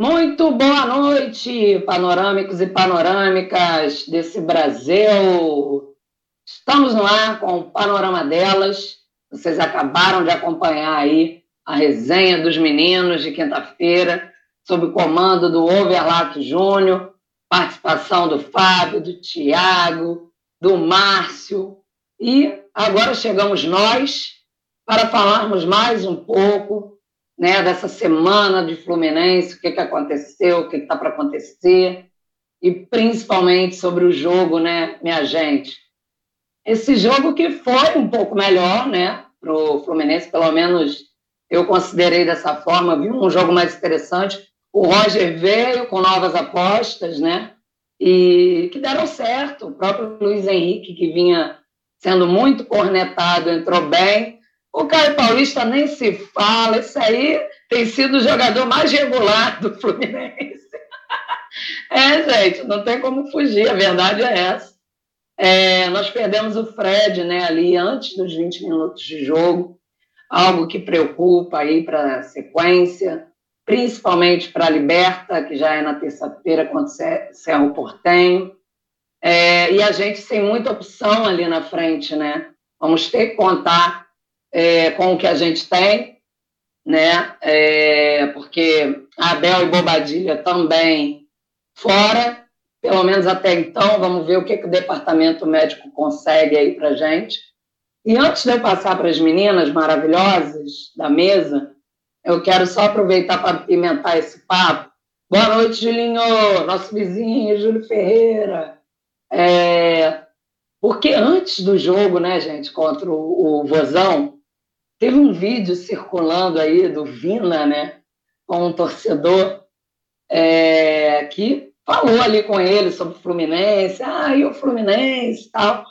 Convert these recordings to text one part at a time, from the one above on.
Muito boa noite, panorâmicos e panorâmicas desse Brasil. Estamos no ar com o Panorama Delas. Vocês acabaram de acompanhar aí a resenha dos meninos de quinta-feira, sob o comando do Overlac Júnior, participação do Fábio, do Tiago, do Márcio. E agora chegamos nós para falarmos mais um pouco né, dessa semana de Fluminense, o que, que aconteceu, o que está para acontecer, e principalmente sobre o jogo, né, minha gente. Esse jogo que foi um pouco melhor, né, para o Fluminense, pelo menos eu considerei dessa forma, vi um jogo mais interessante. O Roger veio com novas apostas, né, e que deram certo. O próprio Luiz Henrique, que vinha sendo muito cornetado, entrou bem o Caio Paulista nem se fala, esse aí tem sido o jogador mais regular do Fluminense. É, gente, não tem como fugir, a verdade é essa. É, nós perdemos o Fred né, ali antes dos 20 minutos de jogo, algo que preocupa aí para a sequência, principalmente para a Liberta, que já é na terça-feira contra o Portenho. É, e a gente sem muita opção ali na frente, né? Vamos ter que contar é, com o que a gente tem, né? É, porque Abel e Bobadilha também fora, pelo menos até então, vamos ver o que, que o departamento médico consegue aí para gente. E antes de eu passar para as meninas maravilhosas da mesa, eu quero só aproveitar para pimentar esse papo. Boa noite, Julinho, nosso vizinho, Júlio Ferreira. É, porque antes do jogo, né, gente, contra o, o Vozão, Teve um vídeo circulando aí do Vina, né, com um torcedor é, que falou ali com ele sobre o Fluminense, ah, e o Fluminense tal.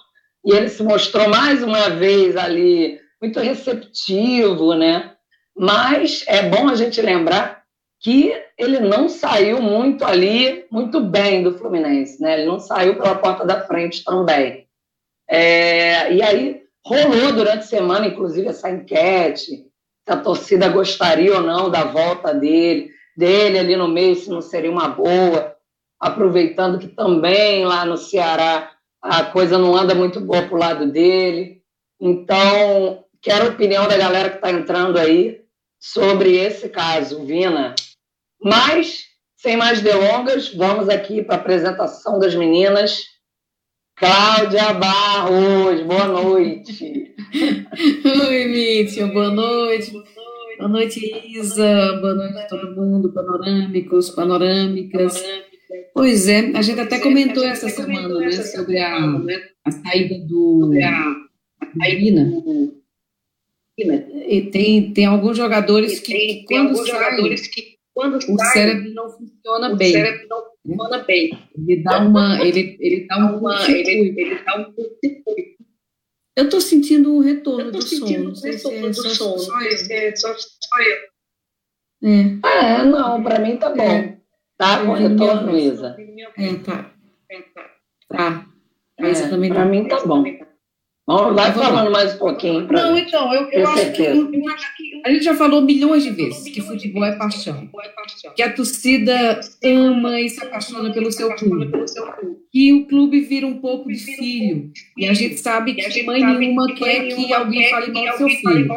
E ele se mostrou mais uma vez ali muito receptivo, né? Mas é bom a gente lembrar que ele não saiu muito ali, muito bem do Fluminense, né? Ele não saiu pela porta da frente também. É, e aí Rolou durante a semana, inclusive, essa enquete, se a torcida gostaria ou não da volta dele, dele ali no meio, se não seria uma boa, aproveitando que também lá no Ceará a coisa não anda muito boa para o lado dele. Então, quero a opinião da galera que está entrando aí sobre esse caso, Vina. Mas, sem mais delongas, vamos aqui para a apresentação das meninas. Cláudia Barros, boa noite. Oi, Mítia, boa noite. Boa noite, Isa. Boa noite a todo mundo, panorâmicos, panorâmicas. Pois é, a gente até comentou essa semana, né, sobre a, a saída do Irina. E tem, tem alguns jogadores que, quando saem, o cérebro não funciona bem funciona bem. Ele dá uma, ele, ele dá uma, ele, ele dá um circuito. Eu estou sentindo um retorno do som. Não sei se é só, som. Só eu. É só, eu. É. Ah, é, não, para mim tá bom. É. Tá com retorno, Isa. É, tá. É, tá. Tá. É, também para mim tá bom. Vamos, vai falando mais um pouquinho. Não, então, eu, eu, acho que, eu, acho que, A gente já falou milhões de vezes que futebol é paixão. Que a torcida ama e se apaixona pelo seu clube. Que o clube vira um pouco de filho. E a gente sabe que mãe nenhuma quer que alguém fale mal do seu filho.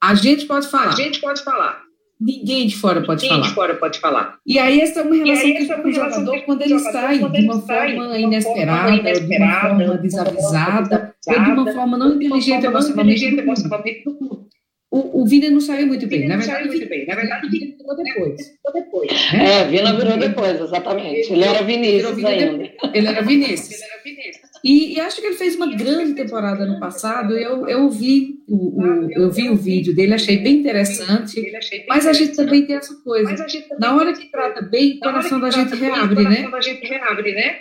A gente pode falar. A gente pode falar. Ninguém de fora pode Ninguém falar. de fora pode falar. E aí essa é uma relação que com o jogador quando ele sai de uma forma inesperada, de uma forma desavisada, ou de uma forma não inteligente emocionalmente do clube. O, o Vina não saiu muito bem. Na verdade, muito bem. Na verdade, o Vina virou depois. depois. É, Vina virou depois, exatamente. Ele era Vinícius ainda. Ele era Vinícius. Ele era Vinícius. E, e, acho que ele fez uma grande temporada no passado. Eu, eu, vi o, o, eu vi o vídeo dele, achei bem interessante. Mas a gente também tem essa coisa. Na hora que trata bem, o coração da gente reabre, né?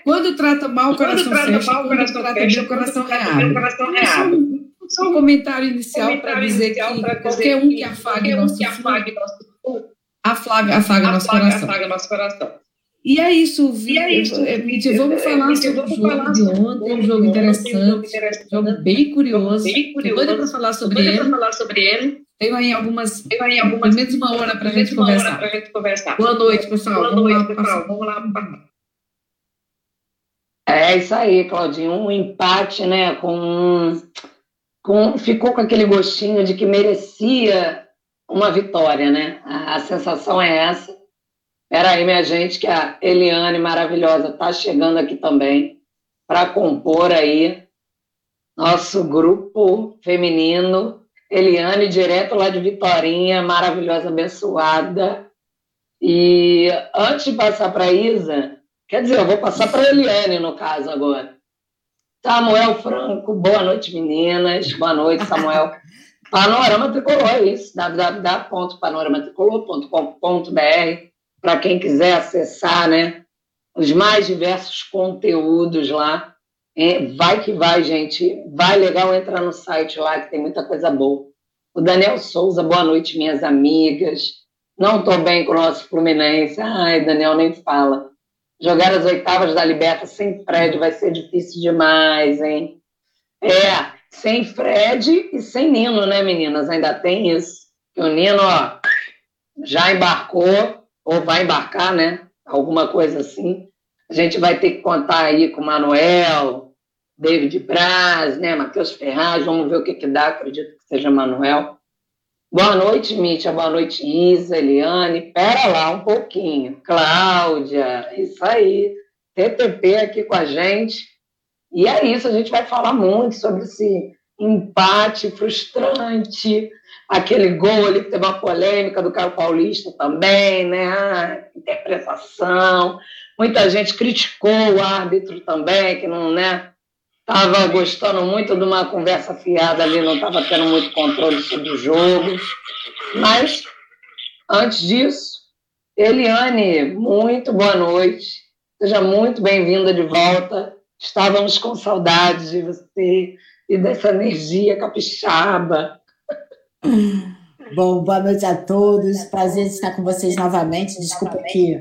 Quando trata mal, o coração fecha. Quando trata bem, o coração reabre. Só um comentário inicial para dizer que qualquer um que afague nosso afaga, afaga nosso coração. E é isso, e é isso. Mídia, vamos falar sobre o jogo de ontem, um jogo interessante, um jogo bem curioso. Bem curioso. Doida para falar sobre ele. falar sobre ele. Tenho aí algumas, tenho aí algumas pelo menos uma hora para a gente conversar. Pra gente conversar. Boa noite, pessoal. Boa vamos noite, lá, pessoal. Vamos lá. É isso aí, Claudinho. Um empate, né? Com, com, ficou com aquele gostinho de que merecia uma vitória, né? A, a sensação é essa. Espera aí, minha gente, que a Eliane maravilhosa está chegando aqui também para compor aí nosso grupo feminino Eliane, direto lá de Vitorinha, maravilhosa, abençoada. E antes de passar para a Isa, quer dizer, eu vou passar para a Eliane, no caso, agora. Samuel Franco, boa noite, meninas. Boa noite, Samuel. Panorama Tricolor, é isso, www.panoramatricolor.com.br, para quem quiser acessar né, os mais diversos conteúdos lá. É, vai que vai, gente. Vai legal entrar no site lá, que tem muita coisa boa. O Daniel Souza, boa noite, minhas amigas. Não estou bem com o nosso Fluminense. Ai, Daniel, nem fala. Jogar as oitavas da Liberta sem Fred vai ser difícil demais, hein? É, sem Fred e sem Nino, né, meninas? Ainda tem isso. O Nino, ó, já embarcou, ou vai embarcar, né? Alguma coisa assim. A gente vai ter que contar aí com o Manuel, David Braz, né, Matheus Ferraz, vamos ver o que, que dá, acredito que seja Manuel. Boa noite, Mítia, boa noite, Isa, Eliane. Pera lá um pouquinho. Cláudia, isso aí. TTP aqui com a gente. E é isso, a gente vai falar muito sobre esse empate frustrante, aquele gol ali que teve uma polêmica do Caio Paulista também, né? Ah, interpretação. Muita gente criticou o árbitro também, que não, né? Estava gostando muito de uma conversa fiada ali, não estava tendo muito controle sobre o jogo. Mas, antes disso, Eliane, muito boa noite. Seja muito bem-vinda de volta. Estávamos com saudades de você e dessa energia capixaba. Bom, boa noite a todos. Prazer estar com vocês novamente. Desculpa que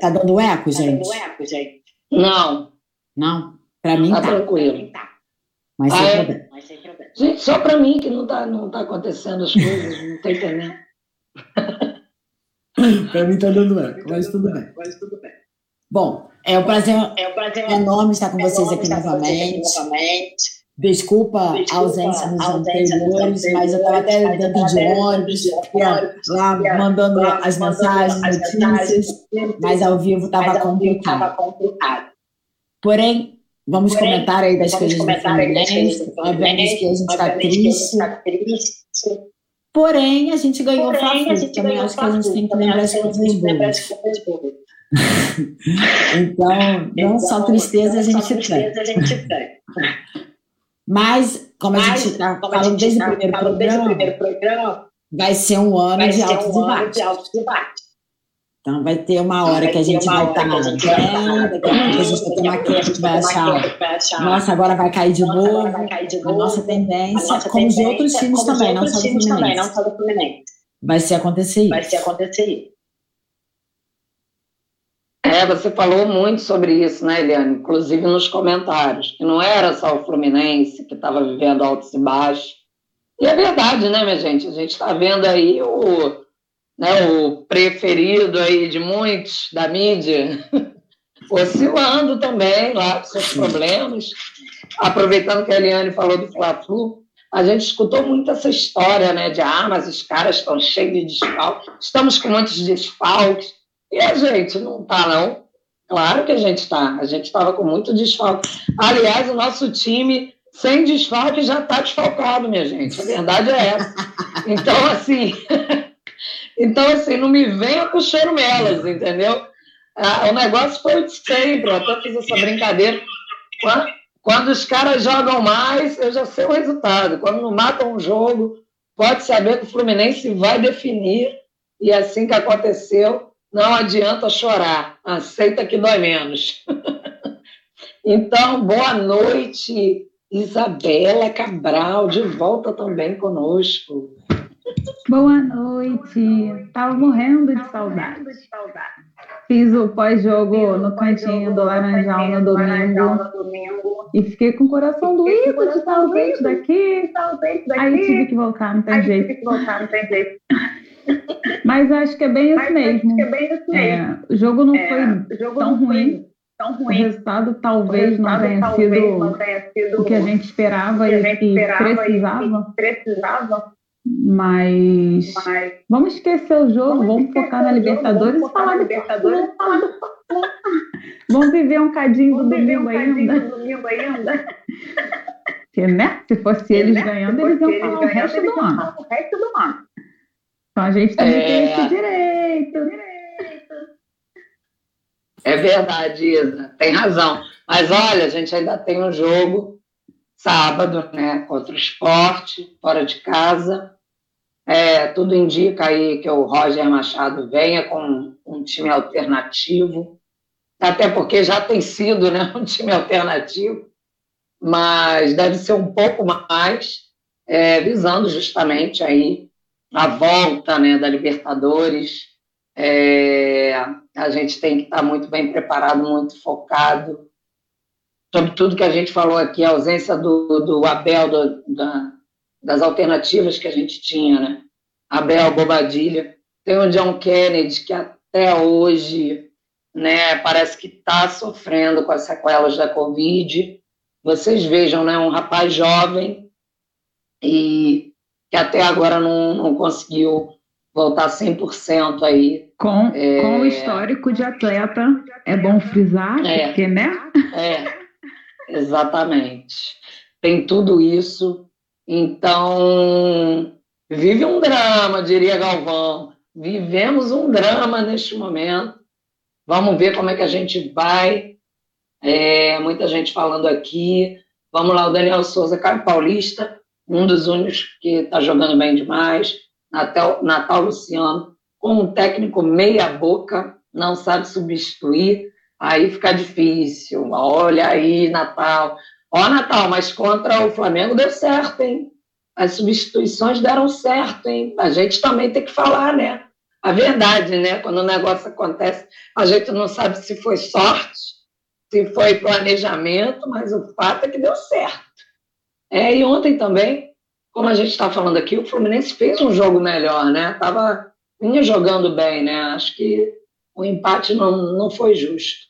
Tá dando eco, gente? Tá dando eco, gente? Não. Não? Para mim tá. Tá tranquilo. Tá. Mas, ah, sem é? problema. Problema. Gente, só para mim que não tá, não tá acontecendo as coisas, não tô entendendo. para mim tá dando eco, mas tudo bem. Mas tudo bem. Bom, é um prazer, é um prazer enorme estar com vocês aqui novamente. Desculpa, Desculpa a ausência nos ausência anteriores, mas eu estava até dando de ônibus, lá mandando as mensagens, notícias, mas ao vivo estava complicado. Porém, vamos comentar aí das coisas do Fluminense, obviamente que a gente está triste. Porém, a gente ganhou o Fla-Flu, também acho que a gente tem que lembrar as coisas boas. então, não só tristeza a gente tem. Mas, como Mas, a gente está falando desde, tá o primeiro programa, primeiro programa, vai ser um ano, de, alto um alto debate. Então, vai ter uma hora que a gente vai estar bem, daqui a pouco a gente vai ter uma queda que vai achar, nossa, agora vai cair de novo. A nossa tendência, como os outros times também, não só do Fluminense. Vai ser acontecer isso. Vai ser acontecer isso. É, você falou muito sobre isso, né, Eliane? Inclusive nos comentários, que não era só o Fluminense que estava vivendo altos e baixos. E é verdade, né, minha gente? A gente está vendo aí o, né, o preferido aí de muitos da mídia oscilando também lá com seus problemas. Aproveitando que a Eliane falou do Fla-Flu, a gente escutou muito essa história, né, de ah, mas os caras estão cheios de desfalques, estamos com muitos desfalques. E a gente não está, não. Claro que a gente está. A gente estava com muito desfalque. Aliás, o nosso time, sem desfalque, já está desfalcado, minha gente. A verdade é essa. Então, assim. então, assim, não me venha com melas, entendeu? Ah, o negócio foi de sempre. Eu até fiz essa brincadeira. Quando, quando os caras jogam mais, eu já sei o resultado. Quando não matam um jogo, pode saber que o Fluminense vai definir. E é assim que aconteceu não adianta chorar, aceita que dói menos. então, boa noite, Isabela Cabral, de volta também conosco. Boa noite, estava morrendo de saudade. Fiz o pós-jogo no cantinho do Laranjal no domingo. E fiquei com o coração doído de talvez daqui. Aí tive que voltar, não tem jeito. Mas acho que é bem isso mesmo. É bem isso mesmo. É, o jogo não é, foi jogo tão não ruim. Foi tão ruim. O resultado talvez, o resultado, não, tenha talvez sido não tenha sido o que a gente esperava, e, gente esperava precisava. e precisava. Mas, Mas, vamos esquecer o jogo, vamos, vamos focar na Libertadores e falar Libertadores. vamos viver um cadinho do domingo ainda. domingo ainda. Porque, né? Se fosse eles ganhando, eles iam falar o resto do ano. A gente também é... tem esse direito. direito. É verdade, Isa, tem razão. Mas olha, a gente ainda tem um jogo sábado, né, contra o esporte, fora de casa. É, tudo indica aí que o Roger Machado venha com um time alternativo, até porque já tem sido né, um time alternativo, mas deve ser um pouco mais, é, visando justamente aí a volta né, da Libertadores. É, a gente tem que estar muito bem preparado, muito focado. Sobre tudo que a gente falou aqui, a ausência do, do Abel, do, da, das alternativas que a gente tinha, né? Abel, Bobadilha. Tem o John Kennedy, que até hoje né, parece que está sofrendo com as sequelas da Covid. Vocês vejam, né, um rapaz jovem e que até agora não, não conseguiu voltar 100% aí. Com, é... com o histórico de atleta, é bom frisar, é, porque, né? É, exatamente. Tem tudo isso. Então, vive um drama, diria Galvão. Vivemos um drama neste momento. Vamos ver como é que a gente vai. É, muita gente falando aqui. Vamos lá, o Daniel Souza, Caio Paulista um dos únicos que está jogando bem demais, Natal, Natal Luciano, com um técnico meia-boca, não sabe substituir, aí fica difícil. Olha aí, Natal. Ó, Natal, mas contra o Flamengo deu certo, hein? As substituições deram certo, hein? A gente também tem que falar, né? A verdade, né? Quando o negócio acontece, a gente não sabe se foi sorte, se foi planejamento, mas o fato é que deu certo. É, e ontem também, como a gente está falando aqui, o Fluminense fez um jogo melhor, né? Tava, vinha jogando bem, né? Acho que o empate não, não foi justo.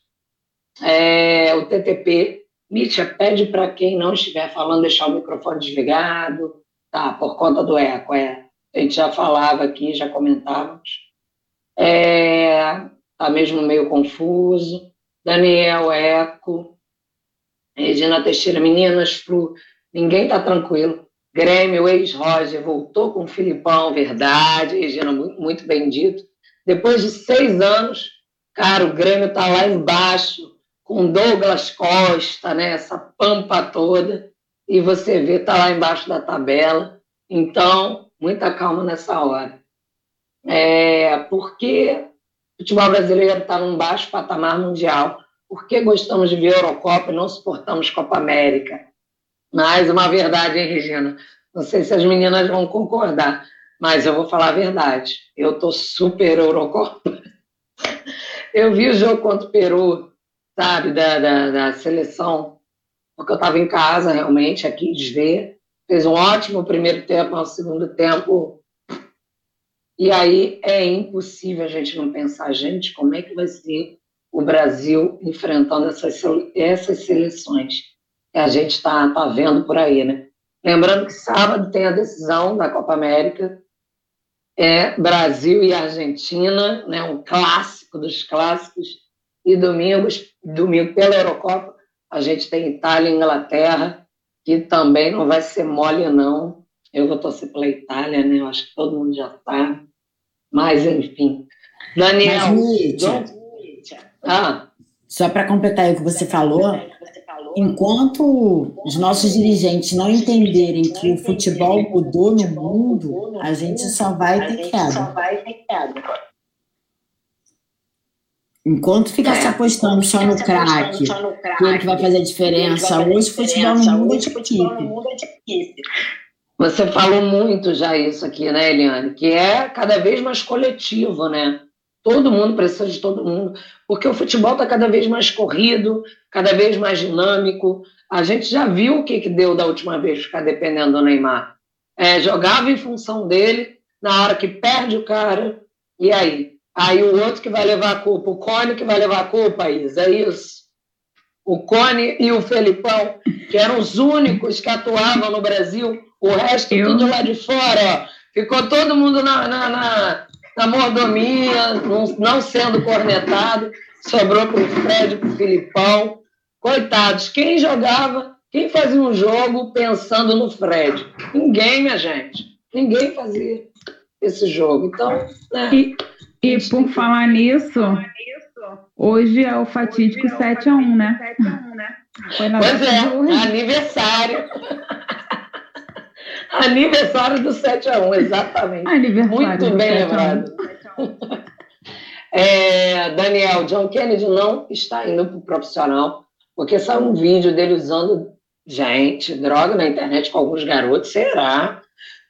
É, o TTP, Mítia, pede para quem não estiver falando deixar o microfone desligado, tá? Por conta do eco, é. A gente já falava aqui, já comentávamos. É, tá mesmo meio confuso. Daniel Eco, Regina Teixeira, meninas, pro ninguém está tranquilo. Grêmio, ex-Roger, voltou com o Filipão, verdade, Regina, muito, bem dito. Depois de seis anos, cara, o Grêmio está lá embaixo, com Douglas Costa, né, essa pampa toda, e você vê, está lá embaixo da tabela. Então, muita calma nessa hora. É, porque o futebol brasileiro está num baixo patamar mundial. Por que gostamos de ver Eurocopa e não suportamos Copa América? Mais uma verdade, hein, Regina? Não sei se as meninas vão concordar, mas eu vou falar a verdade. Eu estou super Eurocopa. Eu vi o jogo contra o Peru, sabe, da, da, da seleção, porque eu estava em casa, realmente, aqui, de ver. Fez um ótimo primeiro tempo, ao segundo tempo. E aí é impossível a gente não pensar, gente, como é que vai ser o Brasil enfrentando essas, essas seleções? Que a gente está tá vendo por aí, né? Lembrando que sábado tem a decisão da Copa América, é Brasil e Argentina, né, um clássico dos clássicos, e domingos, domingo pela Eurocopa, a gente tem Itália e Inglaterra, que também não vai ser mole, não. Eu vou torcer pela Itália, né? Eu acho que todo mundo já sabe. Mas, enfim. Daniel. Mas, ah. Só para completar o que você falou, enquanto os nossos dirigentes não entenderem que o futebol mudou no mundo, a gente só vai ter queda. Enquanto ficar se apostando só no craque, que ele que vai fazer a diferença, hoje o futebol no mundo é de equipe. Você falou muito já isso aqui, né, Eliane? Que é cada vez mais coletivo, né? Todo mundo precisa de todo mundo, porque o futebol está cada vez mais corrido, cada vez mais dinâmico. A gente já viu o que, que deu da última vez ficar dependendo do Neymar. É, jogava em função dele, na hora que perde o cara, e aí? Aí o outro que vai levar a culpa, o Cone que vai levar a culpa, Isa, é isso. O Cone e o Felipão, que eram os únicos que atuavam no Brasil, o resto Eu... tudo lá de fora, ó. Ficou todo mundo na, na, na, na mordomia, não, não sendo cornetado, sobrou para o Fred, para o Filipão. Coitados, quem jogava, quem fazia um jogo pensando no Fred? Ninguém, minha gente. Ninguém fazia esse jogo. Então, né? E, e por falar nisso, hoje é o fatídico 7x1, né? Foi na pois é, aniversário. Aniversário do 7x1, exatamente. Aniversário Muito bem lembrado. É, Daniel, John Kennedy não está indo para o profissional, porque saiu um vídeo dele usando gente, droga na internet com alguns garotos, será?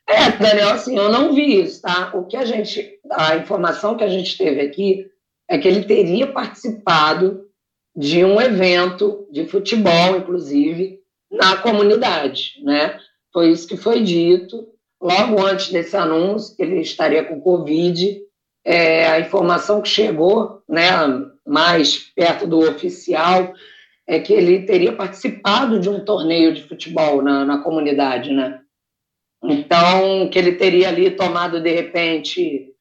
É, Daniel, assim, eu não vi isso, tá? O que a gente, a informação que a gente teve aqui é que ele teria participado de um evento de futebol, inclusive, na comunidade, né? Foi isso que foi dito. Logo antes desse anúncio, ele estaria com Covid. É, a informação que chegou, né, mais perto do oficial, é que ele teria participado de um torneio de futebol na, na comunidade, né? Então, que ele teria ali tomado, de repente,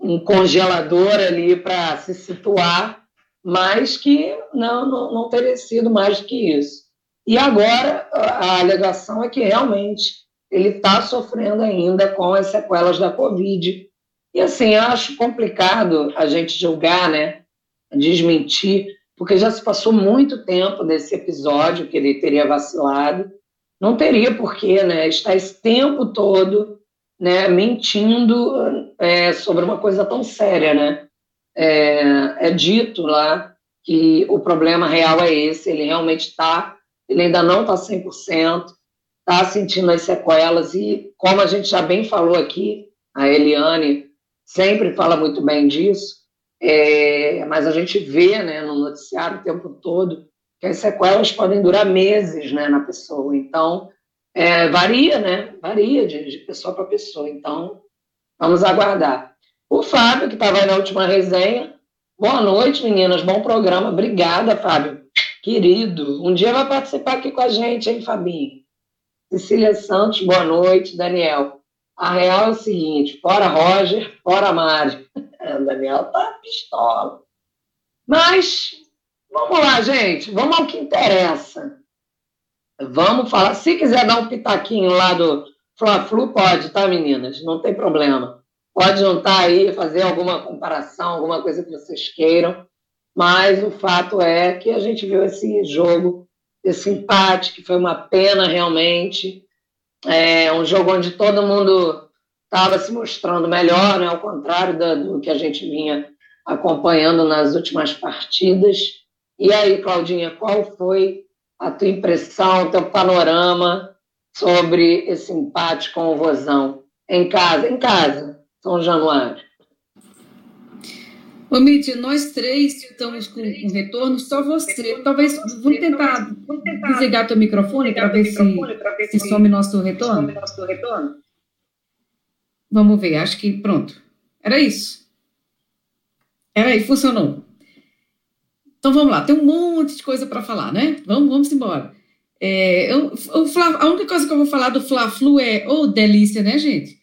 um congelador ali para se situar, mas que não, não, não teria sido mais do que isso. E agora, a alegação é que realmente ele está sofrendo ainda com as sequelas da Covid. E assim, acho complicado a gente julgar, né, desmentir, porque já se passou muito tempo desse episódio que ele teria vacilado não teria porquê né, estar esse tempo todo né, mentindo é, sobre uma coisa tão séria. Né? É, é, dito lá que o problema real é esse, ele realmente está, ele ainda não está 100%, está sentindo as sequelas, e como a gente já bem falou aqui, a Eliane sempre fala muito bem disso, é, mas a gente vê né, no noticiário o tempo todo que as sequelas podem durar meses né, na pessoa. Então, é, varia, né? Varia de, de pessoa para pessoa. Então, vamos aguardar. O Fábio, que estava aí na última resenha. Boa noite, meninas. Bom programa. Obrigada, Fábio. Querido. Um dia vai participar aqui com a gente, hein, Fabinho? Cecília Santos, boa noite. Daniel. A real é o seguinte: fora Roger, fora Mari. o Daniel tá pistola. Mas Vamos lá, gente. Vamos ao que interessa. Vamos falar. Se quiser dar um pitaquinho lá do Fla-Flu, pode, tá, meninas? Não tem problema. Pode juntar aí, fazer alguma comparação, alguma coisa que vocês queiram. Mas o fato é que a gente viu esse jogo, esse empate, que foi uma pena realmente. É um jogo onde todo mundo estava se mostrando melhor, né? ao contrário do, do que a gente vinha acompanhando nas últimas partidas. E aí, Claudinha, qual foi a tua impressão, o teu panorama sobre esse empate com o Vozão? Em casa, em casa, São Januário. Ô, Mitty, nós três estamos com um retorno, só você. Talvez, vamos tentar, desligar teu microfone para ver, se, se some nosso retorno? Vamos ver, acho que pronto. Era isso. Era aí, funcionou. Então vamos lá, tem um monte de coisa para falar, né? Vamos, vamos embora. É, eu, a única coisa que eu vou falar do Fla-Flu é, ô, oh, delícia, né, gente?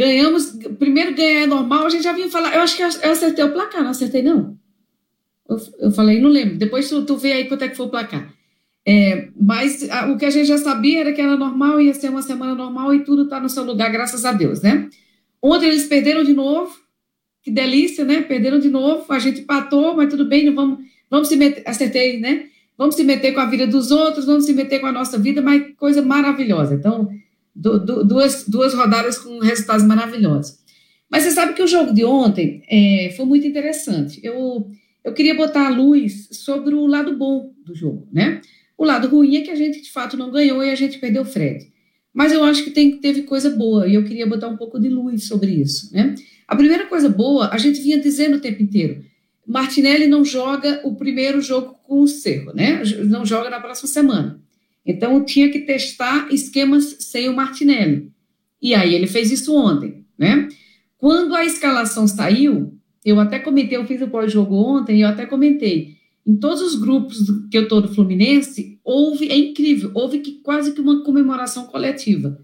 Ganhamos, primeiro ganhar é normal, a gente já vinha falar, eu acho que eu acertei o placar, não acertei não? Eu, eu falei, não lembro, depois tu, tu vê aí quanto é que foi o placar. É, mas a, o que a gente já sabia era que era normal, ia ser uma semana normal e tudo está no seu lugar, graças a Deus, né? Ontem eles perderam de novo, que delícia, né? Perderam de novo, a gente empatou, mas tudo bem, não vamos, vamos se meter, acertei, né? Vamos se meter com a vida dos outros, vamos se meter com a nossa vida, mas coisa maravilhosa. Então, du, du, duas, duas rodadas com resultados maravilhosos. Mas você sabe que o jogo de ontem é, foi muito interessante. Eu, eu queria botar a luz sobre o lado bom do jogo, né? O lado ruim é que a gente, de fato, não ganhou e a gente perdeu o Fred. Mas eu acho que tem, teve coisa boa e eu queria botar um pouco de luz sobre isso, né? A primeira coisa boa, a gente vinha dizendo o tempo inteiro, Martinelli não joga o primeiro jogo com o Cerro, né? Não joga na próxima semana. Então, tinha que testar esquemas sem o Martinelli. E aí ele fez isso ontem, né? Quando a escalação saiu, eu até comentei, eu fiz o pós-jogo ontem, e eu até comentei, em todos os grupos que eu estou do Fluminense, houve, é incrível, houve que, quase que uma comemoração coletiva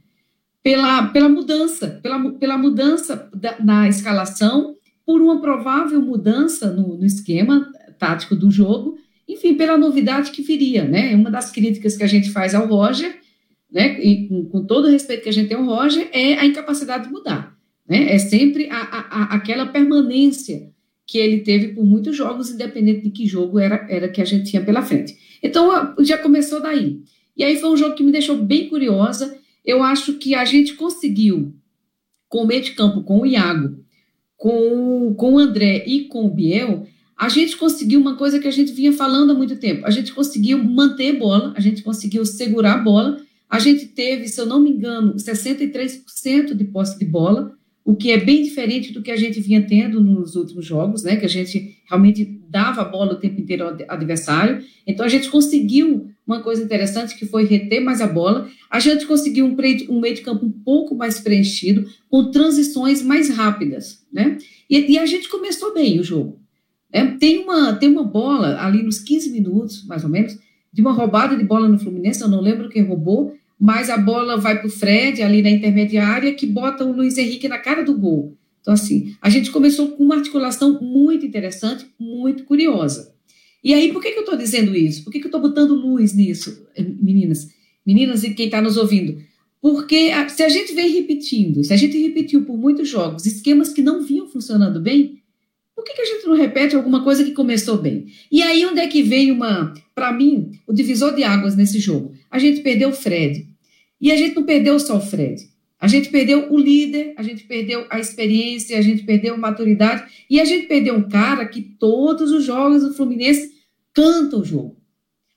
pela, pela mudança, pela, pela mudança da, na escalação, por uma provável mudança no, no esquema tático do jogo, enfim, pela novidade que viria, né? Uma das críticas que a gente faz ao Roger, né, e com, com todo o respeito que a gente tem ao Roger, é a incapacidade de mudar. Né? É sempre a, a, aquela permanência que ele teve por muitos jogos, independente de que jogo era, era que a gente tinha pela frente. Então, já começou daí. E aí foi um jogo que me deixou bem curiosa. Eu acho que a gente conseguiu, com o meio de campo, com o Iago, com, com o André e com o Biel, a gente conseguiu uma coisa que a gente vinha falando há muito tempo. A gente conseguiu manter bola, a gente conseguiu segurar a bola. A gente teve, se eu não me engano, 63% de posse de bola o que é bem diferente do que a gente vinha tendo nos últimos jogos, né? Que a gente realmente dava a bola o tempo inteiro ao adversário. Então a gente conseguiu uma coisa interessante que foi reter mais a bola. A gente conseguiu um, um meio de campo um pouco mais preenchido, com transições mais rápidas, né? E, e a gente começou bem o jogo. Né? Tem, uma, tem uma bola ali nos 15 minutos, mais ou menos, de uma roubada de bola no Fluminense, eu não lembro quem roubou, mas a bola vai para o Fred, ali na intermediária, que bota o Luiz Henrique na cara do gol. Então, assim, a gente começou com uma articulação muito interessante, muito curiosa. E aí, por que, que eu estou dizendo isso? Por que, que eu estou botando luz nisso, meninas? Meninas e quem está nos ouvindo? Porque se a gente vem repetindo, se a gente repetiu por muitos jogos esquemas que não vinham funcionando bem, por que, que a gente não repete alguma coisa que começou bem? E aí, onde é que veio uma, para mim, o divisor de águas nesse jogo? A gente perdeu o Fred. E a gente não perdeu só o Fred. A gente perdeu o líder, a gente perdeu a experiência, a gente perdeu a maturidade e a gente perdeu um cara que todos os jogos do Fluminense canta o jogo.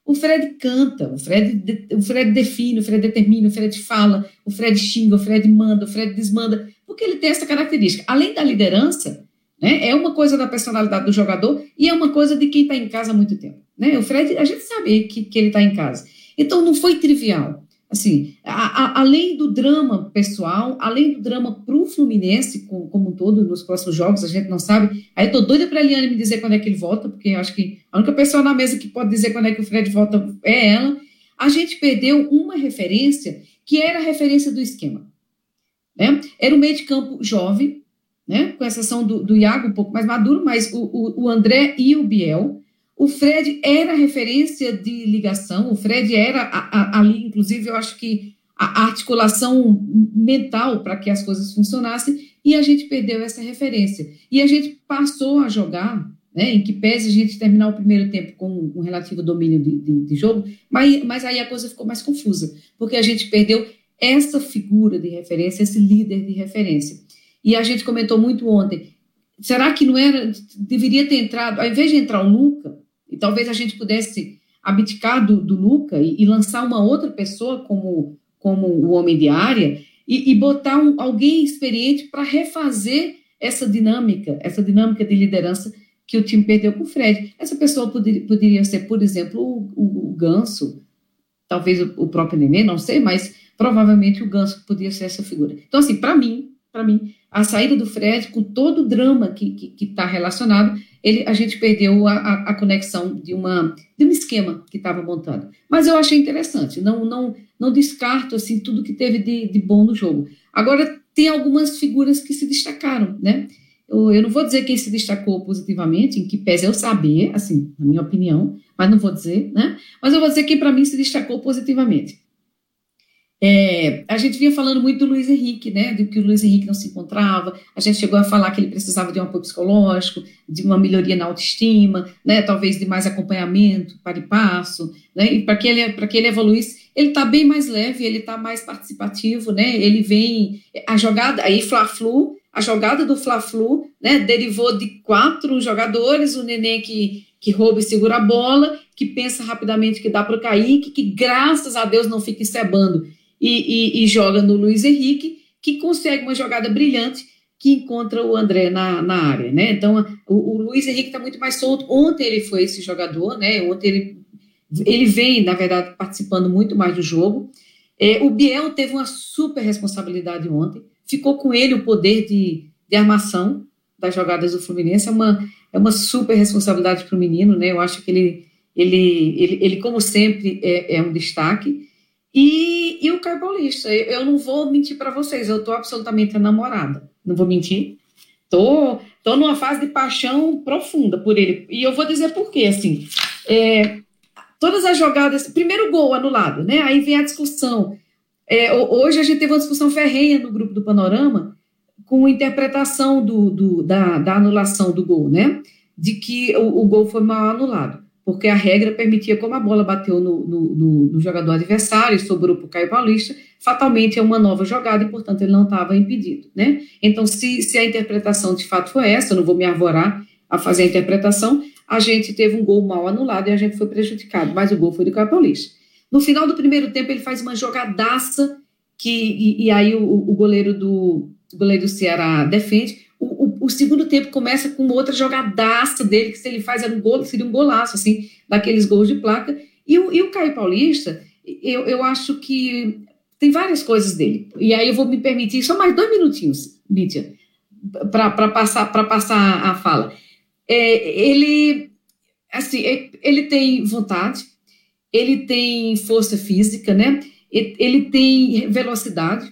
O Fred canta, o Fred, o Fred define, o Fred determina, o Fred fala, o Fred xinga, o Fred manda, o Fred desmanda, porque ele tem essa característica. Além da liderança, né, é uma coisa da personalidade do jogador e é uma coisa de quem está em casa há muito tempo. Né? O Fred, a gente sabe que, que ele está em casa. Então, não foi trivial. Assim, a, a, além do drama pessoal, além do drama para o Fluminense como, como um todo, nos próximos jogos, a gente não sabe. Aí eu tô doida para a Eliane me dizer quando é que ele volta, porque acho que a única pessoa na mesa que pode dizer quando é que o Fred volta é ela. A gente perdeu uma referência que era a referência do esquema. Né? Era o meio de campo jovem, né? com exceção do, do Iago, um pouco mais maduro, mas o, o, o André e o Biel o Fred era referência de ligação, o Fred era ali, inclusive, eu acho que a articulação mental para que as coisas funcionassem, e a gente perdeu essa referência. E a gente passou a jogar, né, em que pese a gente terminar o primeiro tempo com um relativo domínio de, de, de jogo, mas, mas aí a coisa ficou mais confusa, porque a gente perdeu essa figura de referência, esse líder de referência. E a gente comentou muito ontem, será que não era, deveria ter entrado, ao invés de entrar o Luca, e talvez a gente pudesse abdicar do, do Luca e, e, lançar uma outra pessoa como, como o homem de área e, e botar um, alguém experiente para refazer essa dinâmica, essa dinâmica de liderança que o time perdeu com o Fred. Essa pessoa poderia, poderia ser, por exemplo, o, o, o Ganso, talvez o, o, próprio Nenê, não sei, mas provavelmente o Ganso poderia ser essa figura. Então, assim, para mim, para mim, a saída do Fred, com todo o drama que está tá relacionado, ele, a gente perdeu a, a, a, conexão de, uma, de um esquema que estava montado. Mas eu achei interessante, não, não, não descarto assim tudo que teve de, de bom no jogo. Agora, tem algumas figuras que se destacaram, né? Eu, eu, não vou dizer quem se destacou positivamente, em que pese eu saber, assim, na minha opinião, mas não vou dizer, né? Mas eu vou dizer quem para mim se destacou positivamente. É, a gente vinha falando muito do Luiz Henrique, né? De que o Luiz Henrique não se encontrava. A gente chegou a falar que ele precisava de um apoio psicológico, de uma melhoria na autoestima, né? Talvez de mais acompanhamento, para e passo, né? E para que ele para que ele evoluísse, ele está bem mais leve, ele está mais participativo, né? Ele vem a jogada aí Fla-Flu, a jogada do Fla-Flu, né? Derivou de quatro jogadores, o Nenê que que rouba e segura a bola, que pensa rapidamente que dá para o Kaique, que graças a Deus não fica encebando e, e, e joga no Luiz Henrique, que consegue uma jogada brilhante que encontra o André na, na área, né? Então, o, o Luiz Henrique está muito mais solto. Ontem ele foi esse jogador, né? Ontem ele, ele vem, na verdade, participando muito mais do jogo. É, o Biel teve uma super responsabilidade ontem. Ficou com ele o poder de, de armação das jogadas do Fluminense. É uma, é uma super responsabilidade para o menino, né? Eu acho que ele, ele, ele, ele como sempre, é, é um destaque. E, e o Caio Paulista, eu, não vou mentir para vocês, eu estou absolutamente enamorada não vou mentir. Tô, tô numa fase de paixão profunda por ele. E eu vou dizer por quê, assim. É, todas as jogadas, primeiro gol anulado, né? Aí vem a discussão. É, hoje a gente teve uma discussão ferrenha no grupo do Panorama com interpretação do, do da, da, anulação do gol, né? De que o, o, gol foi mal anulado, porque a regra permitia, como a bola bateu no, no, no, no jogador adversário sobrou para o Caio Paulista, fatalmente é uma nova jogada e, portanto, ele não estava impedido, né? Então, se, se a interpretação de fato foi essa, eu não vou me arvorar a fazer a interpretação, a gente teve um gol mal anulado e a gente foi prejudicado, mas o gol foi do Caio Paulista. No final do primeiro tempo, ele faz uma jogadaça que, e, e aí o, o, goleiro do o goleiro do Ceará defende. O, segundo tempo começa com outra jogadaça dele, que se ele faz era um gol, seria um golaço, assim, daqueles gols de placa. E o, e o Caio Paulista, eu, eu acho que tem várias coisas dele. E aí eu vou me permitir só mais dois minutinhos, Lídia, para passar, passar a fala. É, ele, assim, é, ele tem vontade, ele tem força física, né? Ele tem velocidade.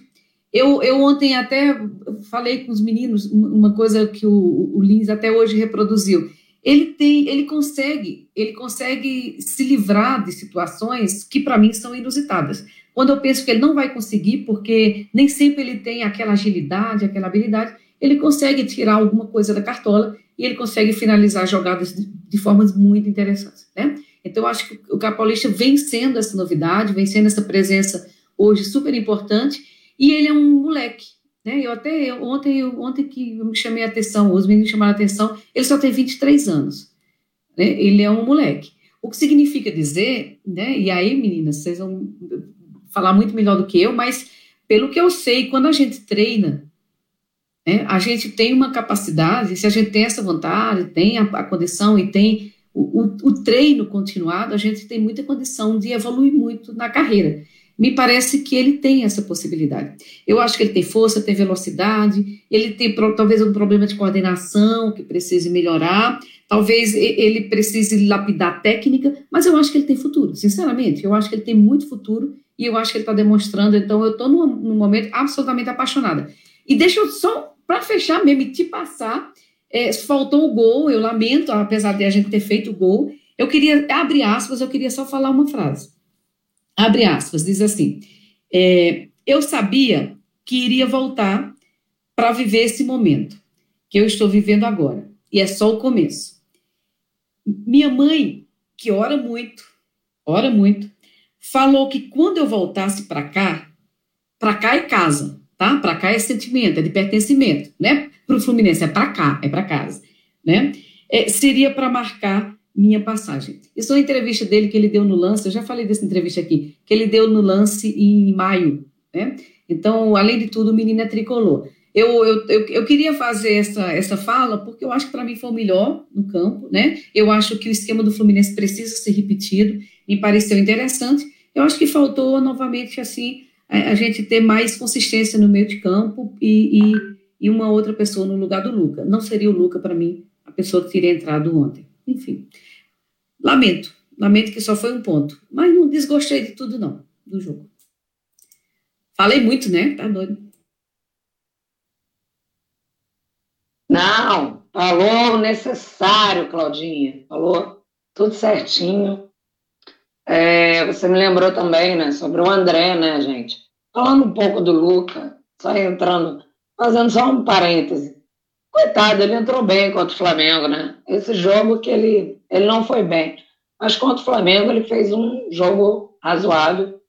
Eu, eu ontem até falei com os meninos uma coisa que o, o Lins até hoje reproduziu. Ele tem, ele consegue, ele consegue se livrar de situações que para mim são inusitadas. Quando eu penso que ele não vai conseguir, porque nem sempre ele tem aquela agilidade, aquela habilidade, ele consegue tirar alguma coisa da cartola e ele consegue finalizar jogadas de, de formas muito interessantes, né? Então, eu acho que o Capaulista vem sendo essa novidade, vem sendo essa presença hoje super importante, e ele é um moleque, né? Eu até, eu, ontem, eu, ontem que me chamei a atenção, os meninos chamaram a atenção, ele só tem 23 anos, né? Ele é um moleque. O que significa dizer, né? E aí, meninas, vocês vão falar muito melhor do que eu, mas pelo que eu sei, quando a gente treina, né, a gente tem uma capacidade, se a gente tem essa vontade, tem a, a condição e tem o, o, o, treino continuado, a gente tem muita condição de evoluir muito na carreira. Me parece que ele tem essa possibilidade. Eu acho que ele tem força, tem velocidade, ele tem talvez um problema de coordenação que precise melhorar, talvez ele precise lapidar técnica, mas eu acho que ele tem futuro, sinceramente. Eu acho que ele tem muito futuro e eu acho que ele está demonstrando. Então, eu estou num, momento absolutamente apaixonada. E deixa eu só, para fechar mesmo, e te passar, é, faltou o gol, eu lamento, apesar de a gente ter feito o gol. Eu queria, abre aspas, eu queria só falar uma frase. Abre aspas, diz assim: é, Eu sabia que iria voltar para viver esse momento que eu estou vivendo agora. E é só o começo. Minha mãe, que ora muito, ora muito, falou que quando eu voltasse para cá, para cá é casa, tá? Para cá é sentimento, é de pertencimento, né? Para o Fluminense é para cá, é para casa, né? É, seria para marcar minha passagem. Isso é uma entrevista dele que ele deu no lance, eu já falei dessa entrevista aqui, que ele deu no lance em maio, né? Então, além de tudo, o menino é tricolor. Eu, eu, eu, eu, queria fazer essa, essa fala porque eu acho que para mim foi o melhor no campo, né? Eu acho que o esquema do Fluminense precisa ser repetido, me pareceu interessante. Eu acho que faltou novamente assim a, a gente ter mais consistência no meio de campo e, e, e, uma outra pessoa no lugar do Luca. Não seria o Luca para mim a pessoa que teria entrado ontem. Enfim, lamento, lamento que só foi um ponto, mas não desgostei de tudo não do jogo. Falei muito, né? Tá doido. Não, falou o necessário, Claudinha. Falou tudo certinho. É, você me lembrou também, né, sobre o André, né, gente? Falando um pouco do Luca, só entrando, fazendo só um parêntese. Coitado, ele entrou bem contra o Flamengo, né? Esse jogo que ele, ele não foi bem. Mas contra o Flamengo ele fez um jogo razoável.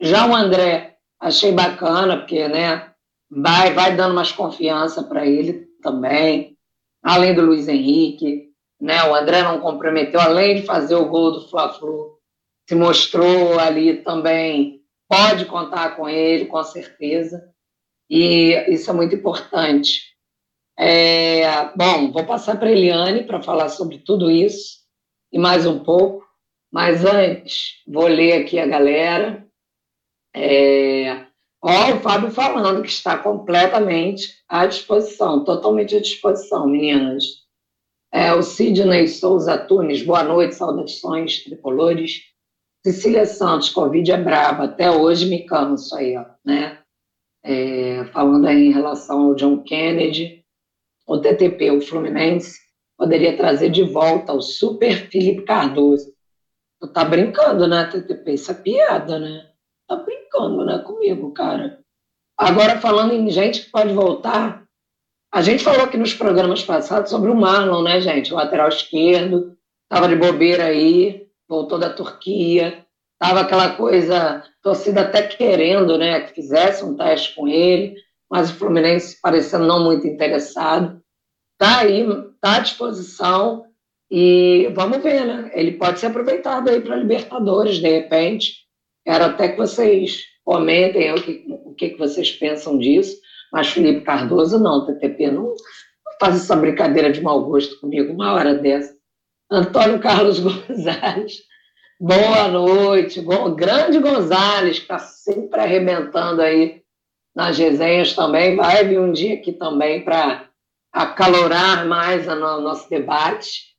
Já o André, achei bacana, porque, né, vai, vai dando mais confiança para ele também. Além do Luiz Henrique, né? O André não comprometeu, além de fazer o gol do Fla-Flu, se mostrou ali também, pode contar com ele, com certeza, e isso é muito importante. É, bom, vou passar para a Eliane para falar sobre tudo isso e mais um pouco. Mas antes, vou ler aqui a galera. É, ó, o Fábio falando que está completamente à disposição, totalmente à disposição, meninas. É, o Sidney Souza Tunes, boa noite, saudações tricolores. Cecília Santos, Covid é brava, até hoje me canso aí, ó, né? É, falando aí em relação ao John Kennedy, o TTP, o Fluminense, poderia trazer de volta o Super Felipe Cardoso. Tu tá brincando, né, TTP? Isso é piada, né? Tá brincando, né, comigo, cara. Agora, falando em gente que pode voltar, a gente falou aqui nos programas passados sobre o Marlon, né, gente? O lateral esquerdo, tava de bobeira aí, voltou da Turquia, tava aquela coisa, torcida até querendo, né, que fizesse um teste com ele, mas o Fluminense parecendo não muito interessado. Tá aí, tá à disposição e vamos ver, né? Ele pode ser aproveitado aí para Libertadores, de repente. Quero até que vocês comentem o que, o que vocês pensam disso. Mas Felipe Cardoso não, TTP não, não faz essa brincadeira de mau gosto comigo uma hora dessa. Antônio Carlos Gonzalez, boa noite. Bom, grande Gonzalez, que está sempre arrebentando aí nas resenhas também. Vai vir um dia aqui também para acalorar mais o nosso debate.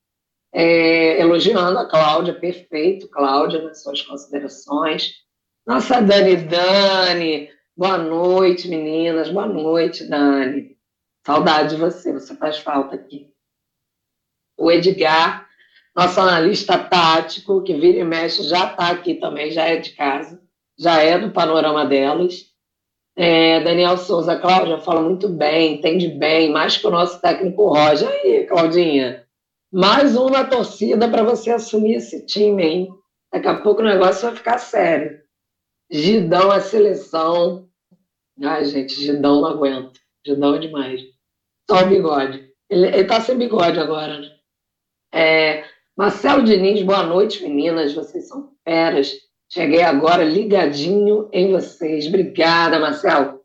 É, elogiando a Cláudia, perfeito, Cláudia, nas suas considerações. Nossa Dani Dani, Boa noite, meninas. Boa noite, Dani. Saudade de você, você faz falta aqui. O Edgar, nosso analista tático, que vira e mexe, já está aqui também, já é de casa, já é do panorama delas. É, Daniel Souza, Cláudia, fala muito bem, entende bem, mais que o nosso técnico Roger. Aí, Claudinha, mais um na torcida para você assumir esse time, hein? Daqui a pouco o negócio vai ficar sério. Gidão a seleção, Ai, gente, Gidão não aguento. Gidão é demais. Só o bigode. Ele, ele tá sem bigode agora, né? É, Marcelo Diniz, boa noite, meninas. Vocês são feras. Cheguei agora ligadinho em vocês. Obrigada, Marcelo.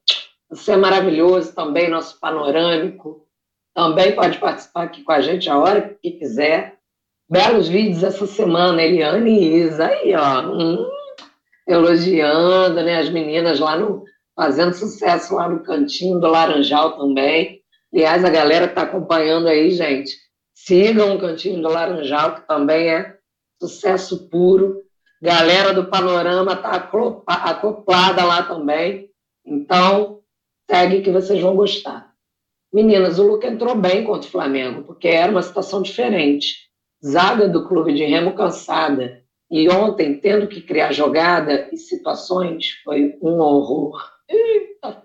Você é maravilhoso também, nosso panorâmico. Também pode participar aqui com a gente a hora que quiser. Belos vídeos essa semana, Eliane e Isa. Aí, ó. Hum, elogiando né, as meninas lá no, fazendo sucesso lá no cantinho do Laranjal também. Aliás, a galera está acompanhando aí, gente. Sigam o Cantinho do Laranjal, que também é sucesso puro. Galera do Panorama está acoplada lá também. Então, segue que vocês vão gostar. Meninas, o Luca entrou bem contra o Flamengo, porque era uma situação diferente. Zaga do clube de Remo cansada. E ontem, tendo que criar jogada e situações, foi um horror. Eita,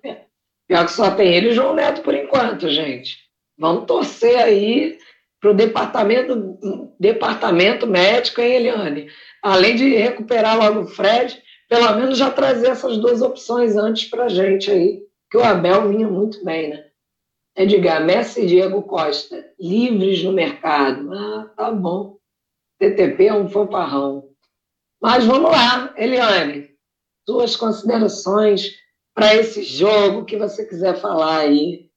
pior que só tem ele e João Neto por enquanto, gente. Vamos torcer aí para o departamento, departamento médico, hein, Eliane? Além de recuperar logo o Fred, pelo menos já trazer essas duas opções antes para a gente aí, que o Abel vinha muito bem, né? Edgar, Messi e Diego Costa, livres no mercado. Ah, tá bom. TTP é um fanfarrão. Mas vamos lá, Eliane, suas considerações para esse jogo que você quiser falar aí,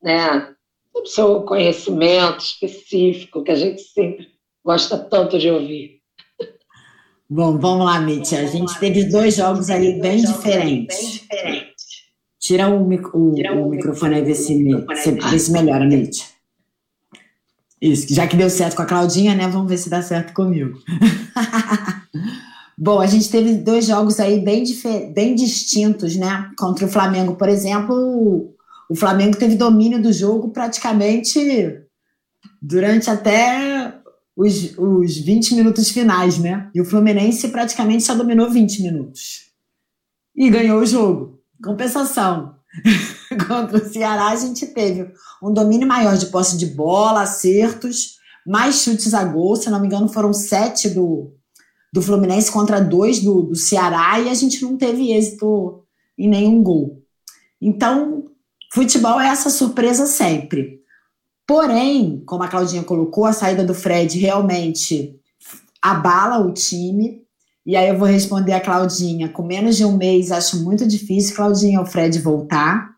né? O seu conhecimento específico, que a gente sempre gosta tanto de ouvir. Bom, vamos lá, Mitch. A gente teve dois jogos ali bem diferentes. Tira o, o, o microfone aí, vê se, vê se melhora, Mitch. Isso, já que deu certo com a Claudinha, né? Vamos ver se dá certo comigo. Bom, a gente teve dois jogos aí bem, bem distintos, né? Contra o Flamengo, por exemplo, o Flamengo teve domínio do jogo praticamente durante até os, os 20 minutos finais, né? E o Fluminense praticamente só dominou 20 minutos. E ganhou o jogo. Compensação. Contra o Ceará, a gente teve um domínio maior de posse de bola, acertos, mais chutes a gol. Se não me engano, foram sete do, do Fluminense contra dois do, do Ceará e a gente não teve êxito em nenhum gol. Então, futebol é essa surpresa sempre. Porém, como a Claudinha colocou, a saída do Fred realmente abala o time. E aí eu vou responder a Claudinha. Com menos de um mês, acho muito difícil, Claudinha, o Fred voltar.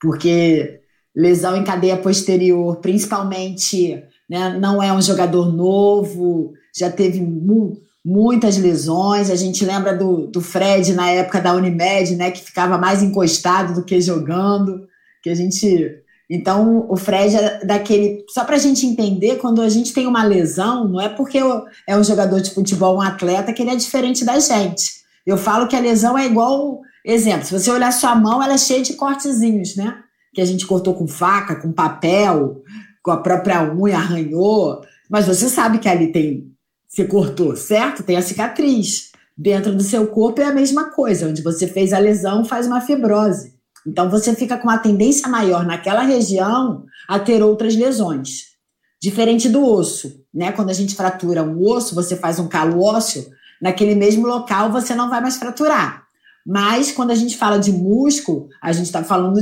Porque lesão em cadeia posterior, principalmente, né, não é um jogador novo, já teve mu muitas lesões. A gente lembra do, do Fred na época da Unimed, né, que ficava mais encostado do que jogando, que a gente então, o Fred é daquele. Só para a gente entender, quando a gente tem uma lesão, não é porque é um jogador de futebol, um atleta, que ele é diferente da gente. Eu falo que a lesão é igual. Exemplo, se você olhar sua mão, ela é cheia de cortezinhos, né? Que a gente cortou com faca, com papel, com a própria unha, arranhou. Mas você sabe que ali tem. Você cortou, certo? Tem a cicatriz. Dentro do seu corpo é a mesma coisa. Onde você fez a lesão, faz uma fibrose. Então, você fica com uma tendência maior naquela região a ter outras lesões. Diferente do osso, né? Quando a gente fratura um osso, você faz um calo ósseo, naquele mesmo local você não vai mais fraturar. Mas quando a gente fala de músculo, a gente está falando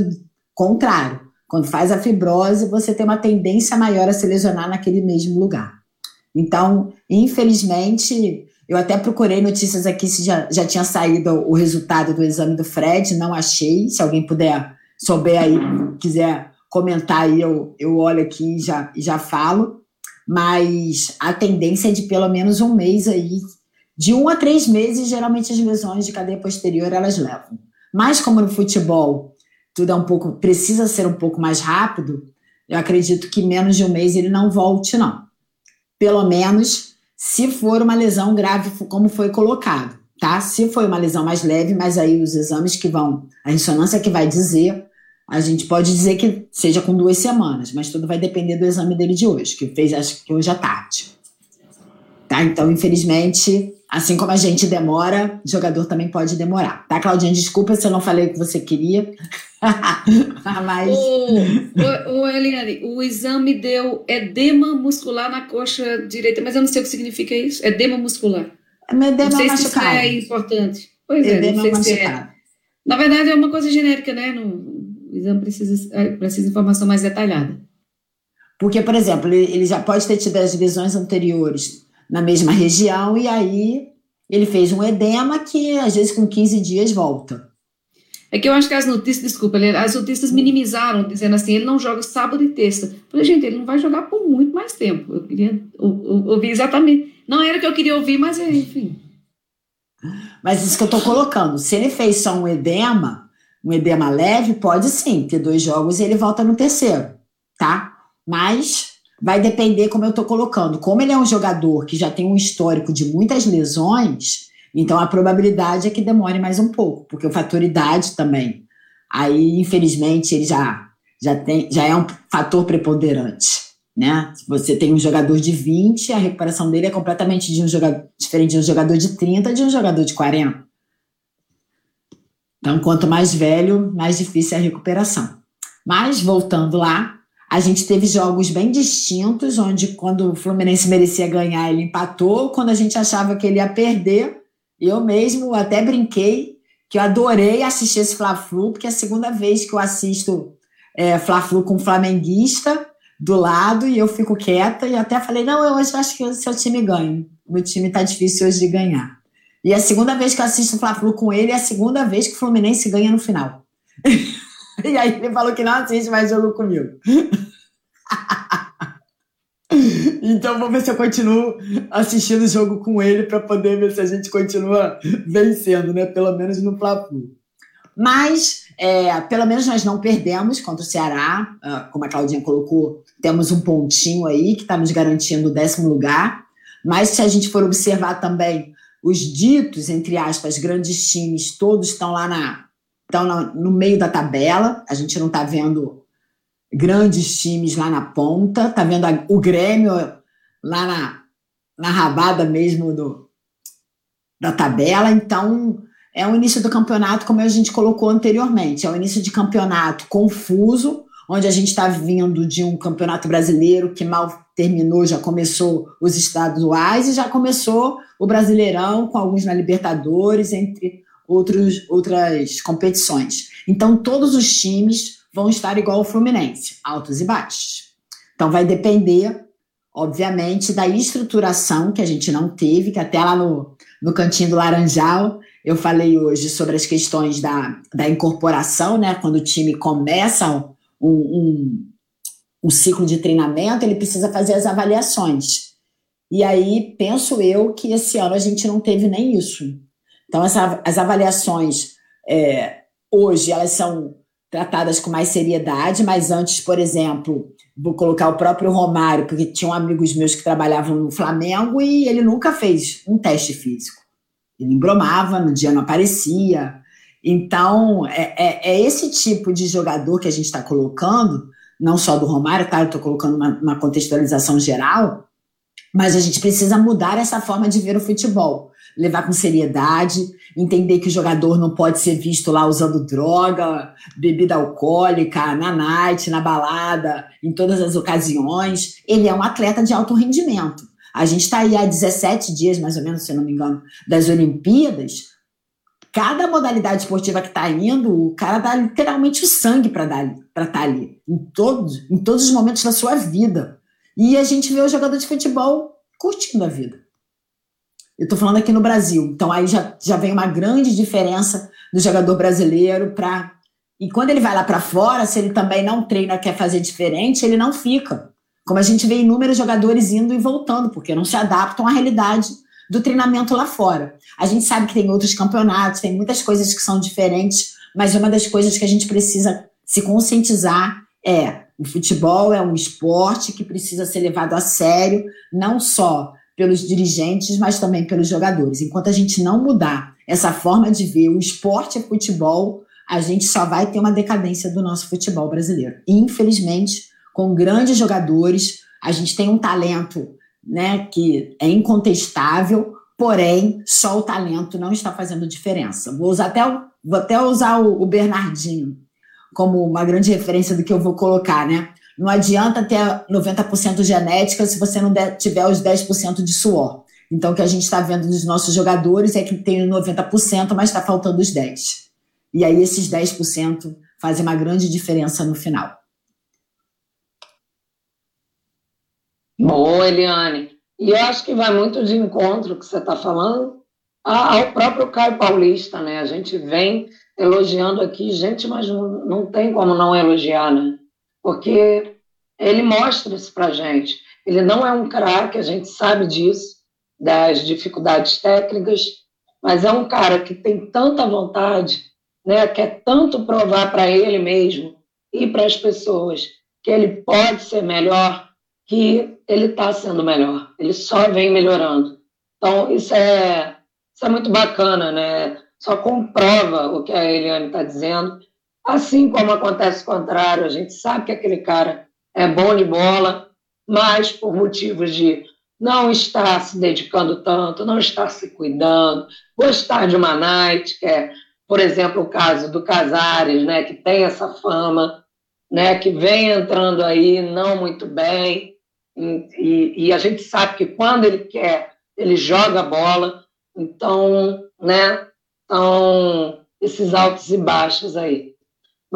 contrário. Quando faz a fibrose, você tem uma tendência maior a se lesionar naquele mesmo lugar. Então, infelizmente, eu até procurei notícias aqui se já, já tinha saído o resultado do exame do Fred, não achei. Se alguém puder souber aí, quiser comentar aí, eu, eu olho aqui e já, já falo. Mas a tendência é de pelo menos um mês aí. De um a três meses, geralmente as lesões de cadeia posterior elas levam. Mas como no futebol tudo é um pouco, precisa ser um pouco mais rápido, eu acredito que menos de um mês ele não volte, não. Pelo menos se for uma lesão grave, como foi colocado, tá? Se foi uma lesão mais leve, mas aí os exames que vão, a ressonância que vai dizer, a gente pode dizer que seja com duas semanas, mas tudo vai depender do exame dele de hoje, que fez acho que hoje à tarde. Tá? Então, infelizmente, assim como a gente demora, o jogador também pode demorar. Tá, Claudinha? Desculpa se eu não falei o que você queria. Mas... O, o, Eliane, o exame deu edema muscular na coxa direita, mas eu não sei o que significa isso. Edema muscular. É edema não sei machucado. se isso é importante. Pois é, edema não sei machucado. se é. Na verdade, é uma coisa genérica, né? No, o exame precisa, é, precisa de informação mais detalhada. Porque, por exemplo, ele, ele já pode ter tido as lesões anteriores na mesma região e aí ele fez um edema que, às vezes, com 15 dias volta. É que eu acho que as notícias, desculpa, as notícias minimizaram, dizendo assim, ele não joga sábado e terça. Eu falei, gente, ele não vai jogar por muito mais tempo. Eu queria ouvir exatamente. Não era o que eu queria ouvir, mas enfim. Mas isso que eu estou colocando. Se ele fez só um edema, um edema leve, pode sim ter dois jogos e ele volta no terceiro, tá? Mas vai depender como eu estou colocando. Como ele é um jogador que já tem um histórico de muitas lesões, então a probabilidade é que demore mais um pouco, porque o fator idade também. Aí, infelizmente, ele já, já, tem, já é um fator preponderante. Né? Se você tem um jogador de 20, a recuperação dele é completamente de um jogador, diferente de um jogador de 30 de um jogador de 40. Então, quanto mais velho, mais difícil é a recuperação. Mas, voltando lá, a gente teve jogos bem distintos, onde quando o Fluminense merecia ganhar, ele empatou, quando a gente achava que ele ia perder, eu mesmo até brinquei que eu adorei assistir esse Fla-Flu, porque é a segunda vez que eu assisto é, Fla-Flu com flamenguista do lado e eu fico quieta e até falei, não, eu hoje acho que o seu time ganha. O meu time tá difícil hoje de ganhar. E é a segunda vez que eu assisto Fla-Flu com ele é a segunda vez que o Fluminense ganha no final. e aí ele falou que não assiste mais jogo comigo. Então vou ver se eu continuo assistindo o jogo com ele para poder ver se a gente continua vencendo, né? Pelo menos no Fla-Flu. Mas, é, pelo menos nós não perdemos contra o Ceará. Uh, como a Claudinha colocou, temos um pontinho aí que está nos garantindo o décimo lugar. Mas se a gente for observar também os ditos, entre aspas, grandes times, todos estão lá na, estão no meio da tabela. A gente não está vendo grandes times lá na ponta, tá vendo a, o Grêmio lá na, na rabada mesmo do, da tabela, então é o início do campeonato, como a gente colocou anteriormente, é o início de campeonato confuso, onde a gente está vindo de um campeonato brasileiro que mal terminou, já começou os estaduais e já começou o Brasileirão, com alguns na Libertadores, entre outros, outras competições. Então, todos os times vão estar igual ao Fluminense, altos e baixos. Então vai depender, obviamente, da estruturação que a gente não teve, que até lá no, no cantinho do Laranjal eu falei hoje sobre as questões da, da incorporação, né? Quando o time começa um, um, um ciclo de treinamento, ele precisa fazer as avaliações. E aí penso eu que esse ano a gente não teve nem isso. Então, essa, as avaliações é, hoje elas são tratadas com mais seriedade, mas antes, por exemplo, vou colocar o próprio Romário, porque tinham amigos meus que trabalhavam no Flamengo e ele nunca fez um teste físico. Ele embromava, no dia não aparecia. Então, é, é, é esse tipo de jogador que a gente está colocando, não só do Romário, tá? Estou colocando uma, uma contextualização geral, mas a gente precisa mudar essa forma de ver o futebol levar com seriedade, entender que o jogador não pode ser visto lá usando droga, bebida alcoólica, na night, na balada, em todas as ocasiões. Ele é um atleta de alto rendimento. A gente está aí há 17 dias, mais ou menos, se eu não me engano, das Olimpíadas. Cada modalidade esportiva que está indo, o cara dá literalmente o sangue para estar tá ali, em todos, em todos os momentos da sua vida. E a gente vê o jogador de futebol curtindo a vida. Eu estou falando aqui no Brasil. Então aí já, já vem uma grande diferença do jogador brasileiro para. E quando ele vai lá para fora, se ele também não treina, quer fazer diferente, ele não fica. Como a gente vê inúmeros jogadores indo e voltando, porque não se adaptam à realidade do treinamento lá fora. A gente sabe que tem outros campeonatos, tem muitas coisas que são diferentes, mas uma das coisas que a gente precisa se conscientizar é o futebol é um esporte que precisa ser levado a sério, não só pelos dirigentes, mas também pelos jogadores. Enquanto a gente não mudar essa forma de ver o esporte e futebol, a gente só vai ter uma decadência do nosso futebol brasileiro. Infelizmente, com grandes jogadores, a gente tem um talento né, que é incontestável, porém, só o talento não está fazendo diferença. Vou, usar até, vou até usar o, o Bernardinho como uma grande referência do que eu vou colocar, né? Não adianta ter 90% genética se você não tiver os 10% de suor. Então, o que a gente está vendo dos nossos jogadores é que tem 90%, mas está faltando os 10%. E aí, esses 10% fazem uma grande diferença no final. Boa, Eliane. E eu acho que vai muito de encontro que você está falando ao próprio Caio Paulista, né? A gente vem elogiando aqui, gente, mas não tem como não elogiar, né? Porque ele mostra isso para a gente. Ele não é um craque, a gente sabe disso, das dificuldades técnicas, mas é um cara que tem tanta vontade, né, quer tanto provar para ele mesmo e para as pessoas que ele pode ser melhor, que ele está sendo melhor, ele só vem melhorando. Então, isso é, isso é muito bacana, né? Só comprova o que a Eliane está dizendo Assim como acontece o contrário, a gente sabe que aquele cara é bom de bola, mas por motivos de não estar se dedicando tanto, não estar se cuidando, gostar de uma night, que é, por exemplo, o caso do Casares, né, que tem essa fama, né, que vem entrando aí não muito bem, e, e, a gente sabe que quando ele quer, ele joga a bola, então, né, são esses altos e baixos aí.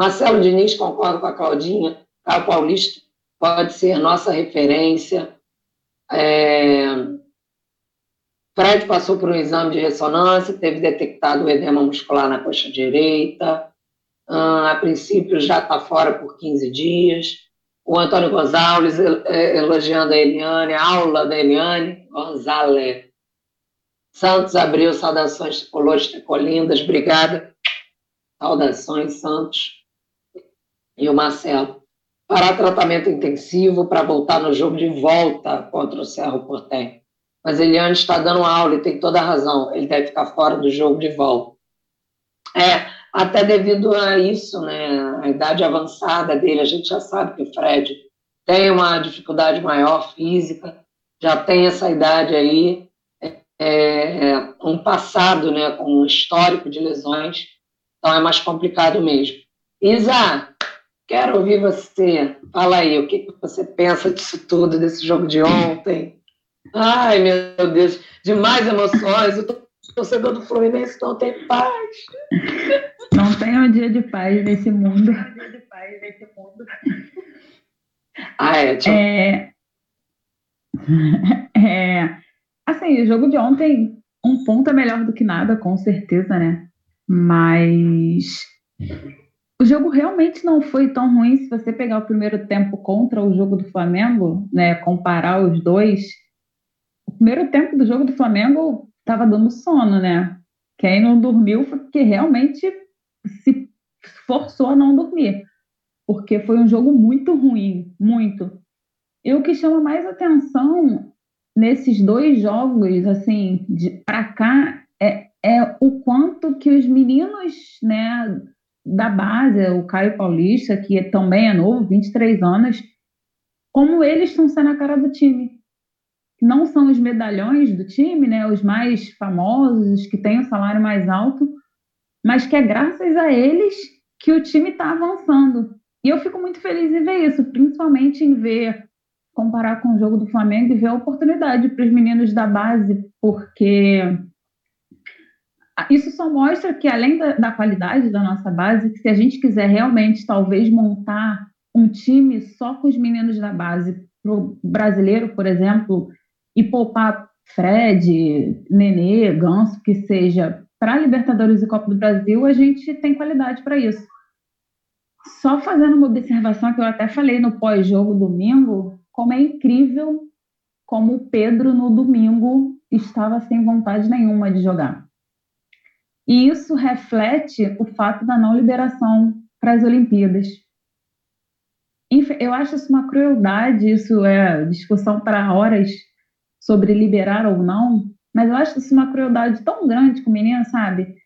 Marcelo Diniz, concordo com a Claudinha, Caio Paulista pode ser nossa referência. É... Fred passou por um exame de ressonância, teve detectado o edema muscular na coxa direita. Ah, a princípio já está fora por 15 dias. O Antônio Gonzalez é, elogiando a Eliane, a aula da Eliane Gonzalez. Santos abriu saudações tricolores, tricolindas, obrigada. Saudações, Santos e o Marcelo, para tratamento intensivo para voltar no jogo de volta contra o Cerro Portenho. Mas Eliane está dando aula e tem toda a razão, ele deve ficar fora do jogo de volta. É, até devido a isso, né, a idade avançada dele, a gente já sabe que o Fred tem uma dificuldade maior física, já tem essa idade aí, é, é, um passado né, com um histórico de lesões, então é mais complicado mesmo. Isa, Quero ouvir você. Fala aí, o que você pensa disso tudo, desse jogo de ontem? Ai, meu Deus, demais emoções. O torcedor do Fluminense não tem paz. Não tem um dia de paz nesse mundo. Não tem um dia de paz nesse mundo. Ah, é, tchau. É... é... Assim, o jogo de ontem, um ponto é melhor do que nada, com certeza, né? Mas o jogo realmente não foi tão ruim se você pegar o primeiro tempo contra o jogo do Flamengo, né, comparar os dois. O primeiro tempo do jogo do Flamengo estava dando sono, né? Quem não dormiu foi porque realmente se forçou a não dormir, porque foi um jogo muito ruim, muito. E o que chama mais atenção nesses dois jogos, assim, para cá, é, é o quanto que os meninos, né, da base, o Caio Paulista, que também é novo, 23 anos, como eles estão sendo a cara do time. Não são os medalhões do time, né, os mais famosos, que têm o salário mais alto, mas que é graças a eles que o time está avançando. E eu fico muito feliz em ver isso, principalmente em ver, comparar com o jogo do Flamengo e ver a oportunidade para os meninos da base, porque isso só mostra que, além da, da, qualidade da nossa base, que se a gente quiser realmente, talvez, montar um time só com os meninos da base, para o brasileiro, por exemplo, e poupar Fred, Nenê, Ganso, que seja, para Libertadores e Copa do Brasil, a gente tem qualidade para isso. Só fazendo uma observação que eu até falei no pós-jogo domingo, como é incrível como o Pedro no domingo estava sem vontade nenhuma de jogar. E isso reflete o fato da não liberação para as Olimpíadas. Eu acho isso uma crueldade, isso é discussão para horas sobre liberar ou não, mas eu acho isso uma crueldade tão grande com o menino, sabe?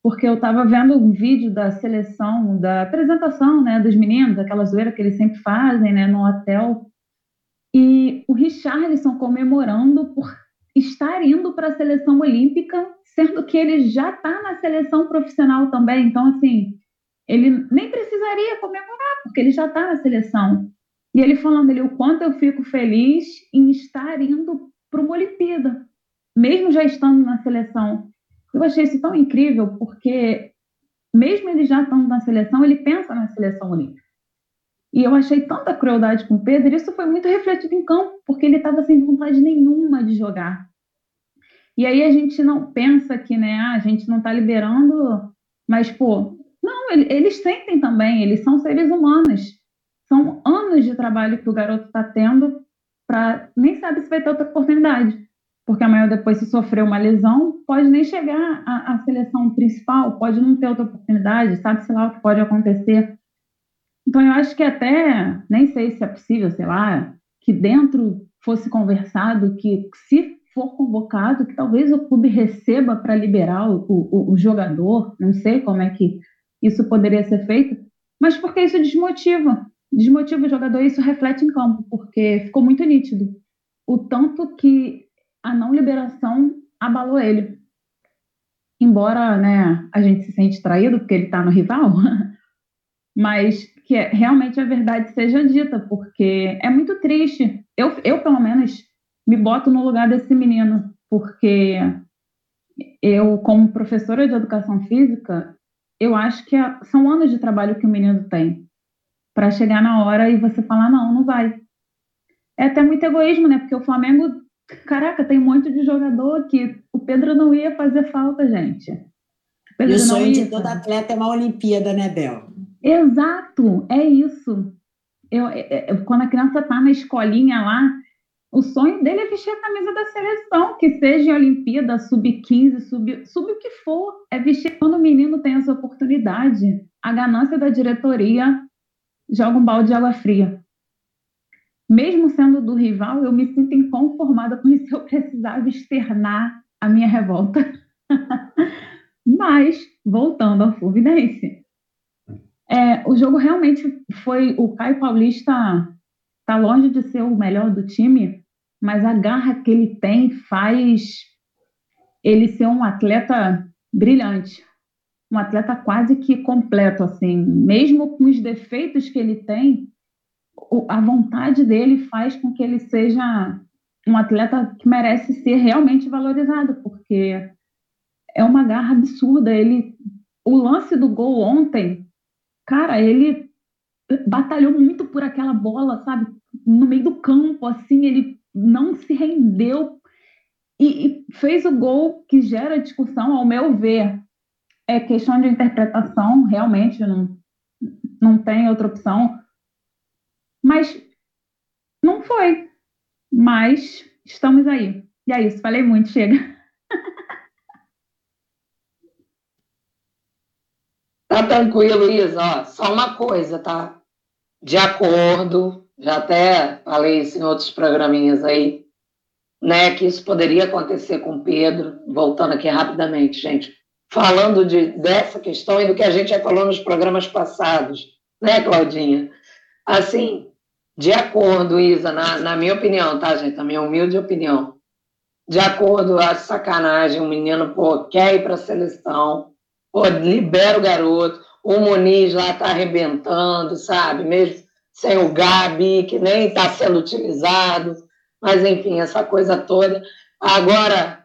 Porque eu estava vendo um vídeo da seleção, da apresentação né, dos meninos, aquela zoeira que eles sempre fazem né, no hotel, e o Richarlison comemorando por estar indo para a seleção olímpica sendo que ele já está na seleção profissional também. Então, assim, ele nem precisaria comemorar, porque ele já está na seleção. E ele falando ali o quanto eu fico feliz em estar indo para uma Olimpíada, mesmo já estando na seleção. Eu achei isso tão incrível, porque mesmo ele já estando na seleção, ele pensa na seleção olímpica. E eu achei tanta crueldade com o Pedro, e isso foi muito refletido em campo, porque ele estava sem vontade nenhuma de jogar. E aí a gente não pensa que, né, a gente não está liberando, mas, pô, não, eles sentem também, eles são seres humanos. São anos de trabalho que o garoto está tendo para nem sabe se vai ter outra oportunidade. Porque amanhã depois, se sofrer uma lesão, pode nem chegar à, à seleção principal, pode não ter outra oportunidade, sabe-se lá o que pode acontecer. Então, eu acho que até, nem sei se é possível, sei lá, que dentro fosse conversado que se for convocado, que talvez o clube receba para liberar o, o, o, jogador, não sei como é que isso poderia ser feito, mas porque isso desmotiva, desmotiva o jogador e isso reflete em campo, porque ficou muito nítido o tanto que a não liberação abalou ele. Embora né, a gente se sente traído porque ele está no rival, mas que realmente a verdade seja dita, porque é muito triste. Eu, eu pelo menos, me boto no lugar desse menino, porque eu, como professora de educação física, eu acho que é, são anos de trabalho que o menino tem para chegar na hora e você falar, não, não vai. É até muito egoísmo, né? Porque o Flamengo, caraca, tem monte de jogador que o Pedro não ia fazer falta, gente. O e o sonho de todo atleta é uma Olimpíada, né, Bel? Exato, é isso. Eu, eu, é, é, quando a criança está na escolinha lá, o sonho dele é vestir a camisa da seleção, que seja em Olimpíada, sub-15, sub, sub o que for. É vestir quando o menino tem essa oportunidade. A ganância da diretoria joga um balde de água fria. Mesmo sendo do rival, eu me sinto inconformada com isso. Eu precisava externar a minha revolta. Mas, voltando ao Fluminense, é, o jogo realmente foi. O Caio Paulista está longe de ser o melhor do time, mas a garra que ele tem faz ele ser um atleta brilhante, um atleta quase que completo, assim, mesmo com os defeitos que ele tem, a vontade dele faz com que ele seja um atleta que merece ser realmente valorizado, porque é uma garra absurda. Ele, o lance do gol ontem, cara, ele batalhou muito por aquela bola, sabe, no meio do campo, assim, ele não se rendeu e, e fez o gol que gera discussão, ao meu ver. É questão de interpretação, realmente, não, não tem outra opção. Mas não foi. Mas estamos aí. E é isso, falei muito, chega. Tá tranquilo, Isa. só uma coisa, tá? De acordo, já até falei isso em outros programinhas aí, né? Que isso poderia acontecer com Pedro. Voltando aqui rapidamente, gente. Falando de, dessa questão e do que a gente já falou nos programas passados, né, Claudinha? Assim, de acordo, Isa, na, na minha opinião, tá, gente? A minha humilde opinião. De acordo, a sacanagem, o menino, pô, quer ir para a seleção Pô, libera o garoto. O Muniz lá tá arrebentando, sabe? Mesmo sem o Gabi, que nem está sendo utilizado. Mas, enfim, essa coisa toda. Agora,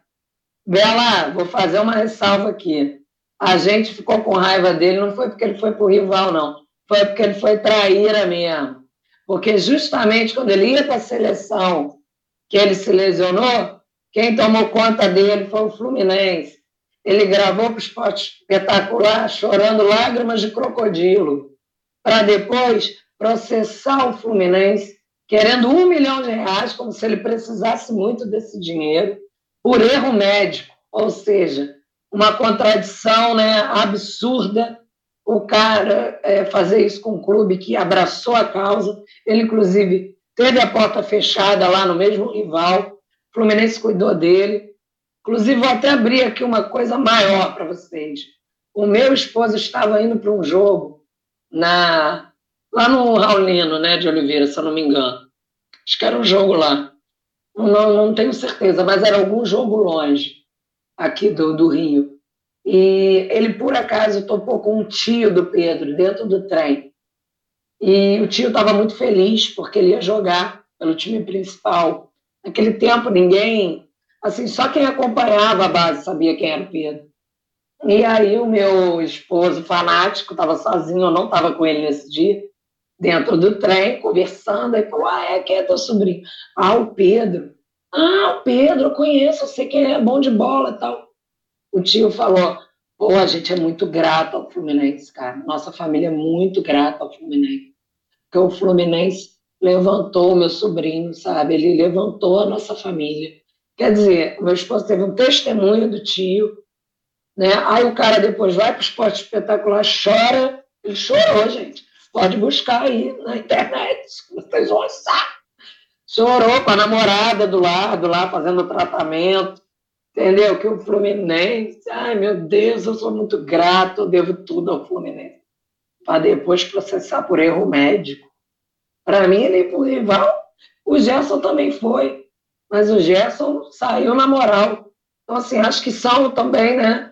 Bela, vou fazer uma ressalva aqui. A gente ficou com raiva dele, não foi porque ele foi para o rival, não. Foi porque ele foi traíra mesmo. Porque justamente quando ele ia para a seleção, que ele se lesionou, quem tomou conta dele foi o Fluminense. Ele gravou para o esporte espetacular, chorando lágrimas de crocodilo, para depois processar o Fluminense, querendo um milhão de reais, como se ele precisasse muito desse dinheiro, por erro médico. Ou seja, uma contradição né, absurda o cara é, fazer isso com um clube que abraçou a causa. Ele, inclusive, teve a porta fechada lá no mesmo rival. O Fluminense cuidou dele. Inclusive, vou até abrir aqui uma coisa maior para vocês. O meu esposo estava indo para um jogo na, lá no Raulino, né, de Oliveira, se eu não me engano. Acho que era um jogo lá. Não, não tenho certeza, mas era algum jogo longe, aqui do, do Rio. E ele, por acaso, topou com um tio do Pedro dentro do trem. E o tio estava muito feliz porque ele ia jogar pelo time principal. Naquele tempo, ninguém Assim, só quem acompanhava a base sabia quem era o Pedro. E aí o meu esposo fanático estava sozinho, eu não estava com ele nesse dia, dentro do trem, conversando, aí falou, ah, é, quem é teu sobrinho? Ah, o Pedro. Ah, o Pedro, eu conheço, eu sei que é bom de bola e tal. O tio falou, pô, a gente é muito grato ao Fluminense, cara. Nossa família é muito grata ao Fluminense. Porque o Fluminense levantou o meu sobrinho, sabe? Ele levantou a nossa família. Quer dizer, meu esposo teve um testemunho do tio, né? Aí o cara depois vai para o esporte espetacular, chora, ele chorou, gente. Pode buscar aí na internet, vocês vão achar. Chorou com a namorada do lado, lá fazendo tratamento, entendeu? Que o Fluminense, ai meu Deus, eu sou muito grato, eu devo tudo ao Fluminense. Para depois processar por erro médico. Para mim, ele foi rival. O Gerson também foi mas o Gerson saiu na moral. Então, assim, acho que são também né,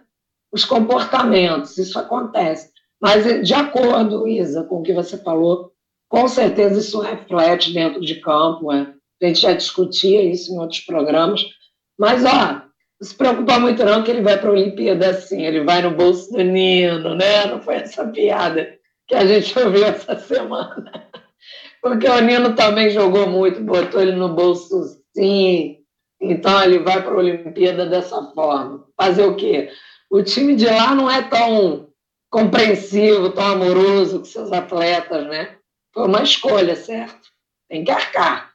os comportamentos, isso acontece. Mas, de acordo, Isa, com o que você falou, com certeza isso reflete dentro de campo. É. A gente já discutia isso em outros programas. Mas, ó, não se preocupa muito não que ele vai para a Olimpíada assim, ele vai no bolso do Nino, né? Não foi essa piada que a gente ouviu essa semana. Porque o Nino também jogou muito, botou ele no bolso Sim, então ele vai para a Olimpíada dessa forma. Fazer o quê? O time de lá não é tão compreensivo, tão amoroso com seus atletas, né? Foi uma escolha, certo? Tem que arcar.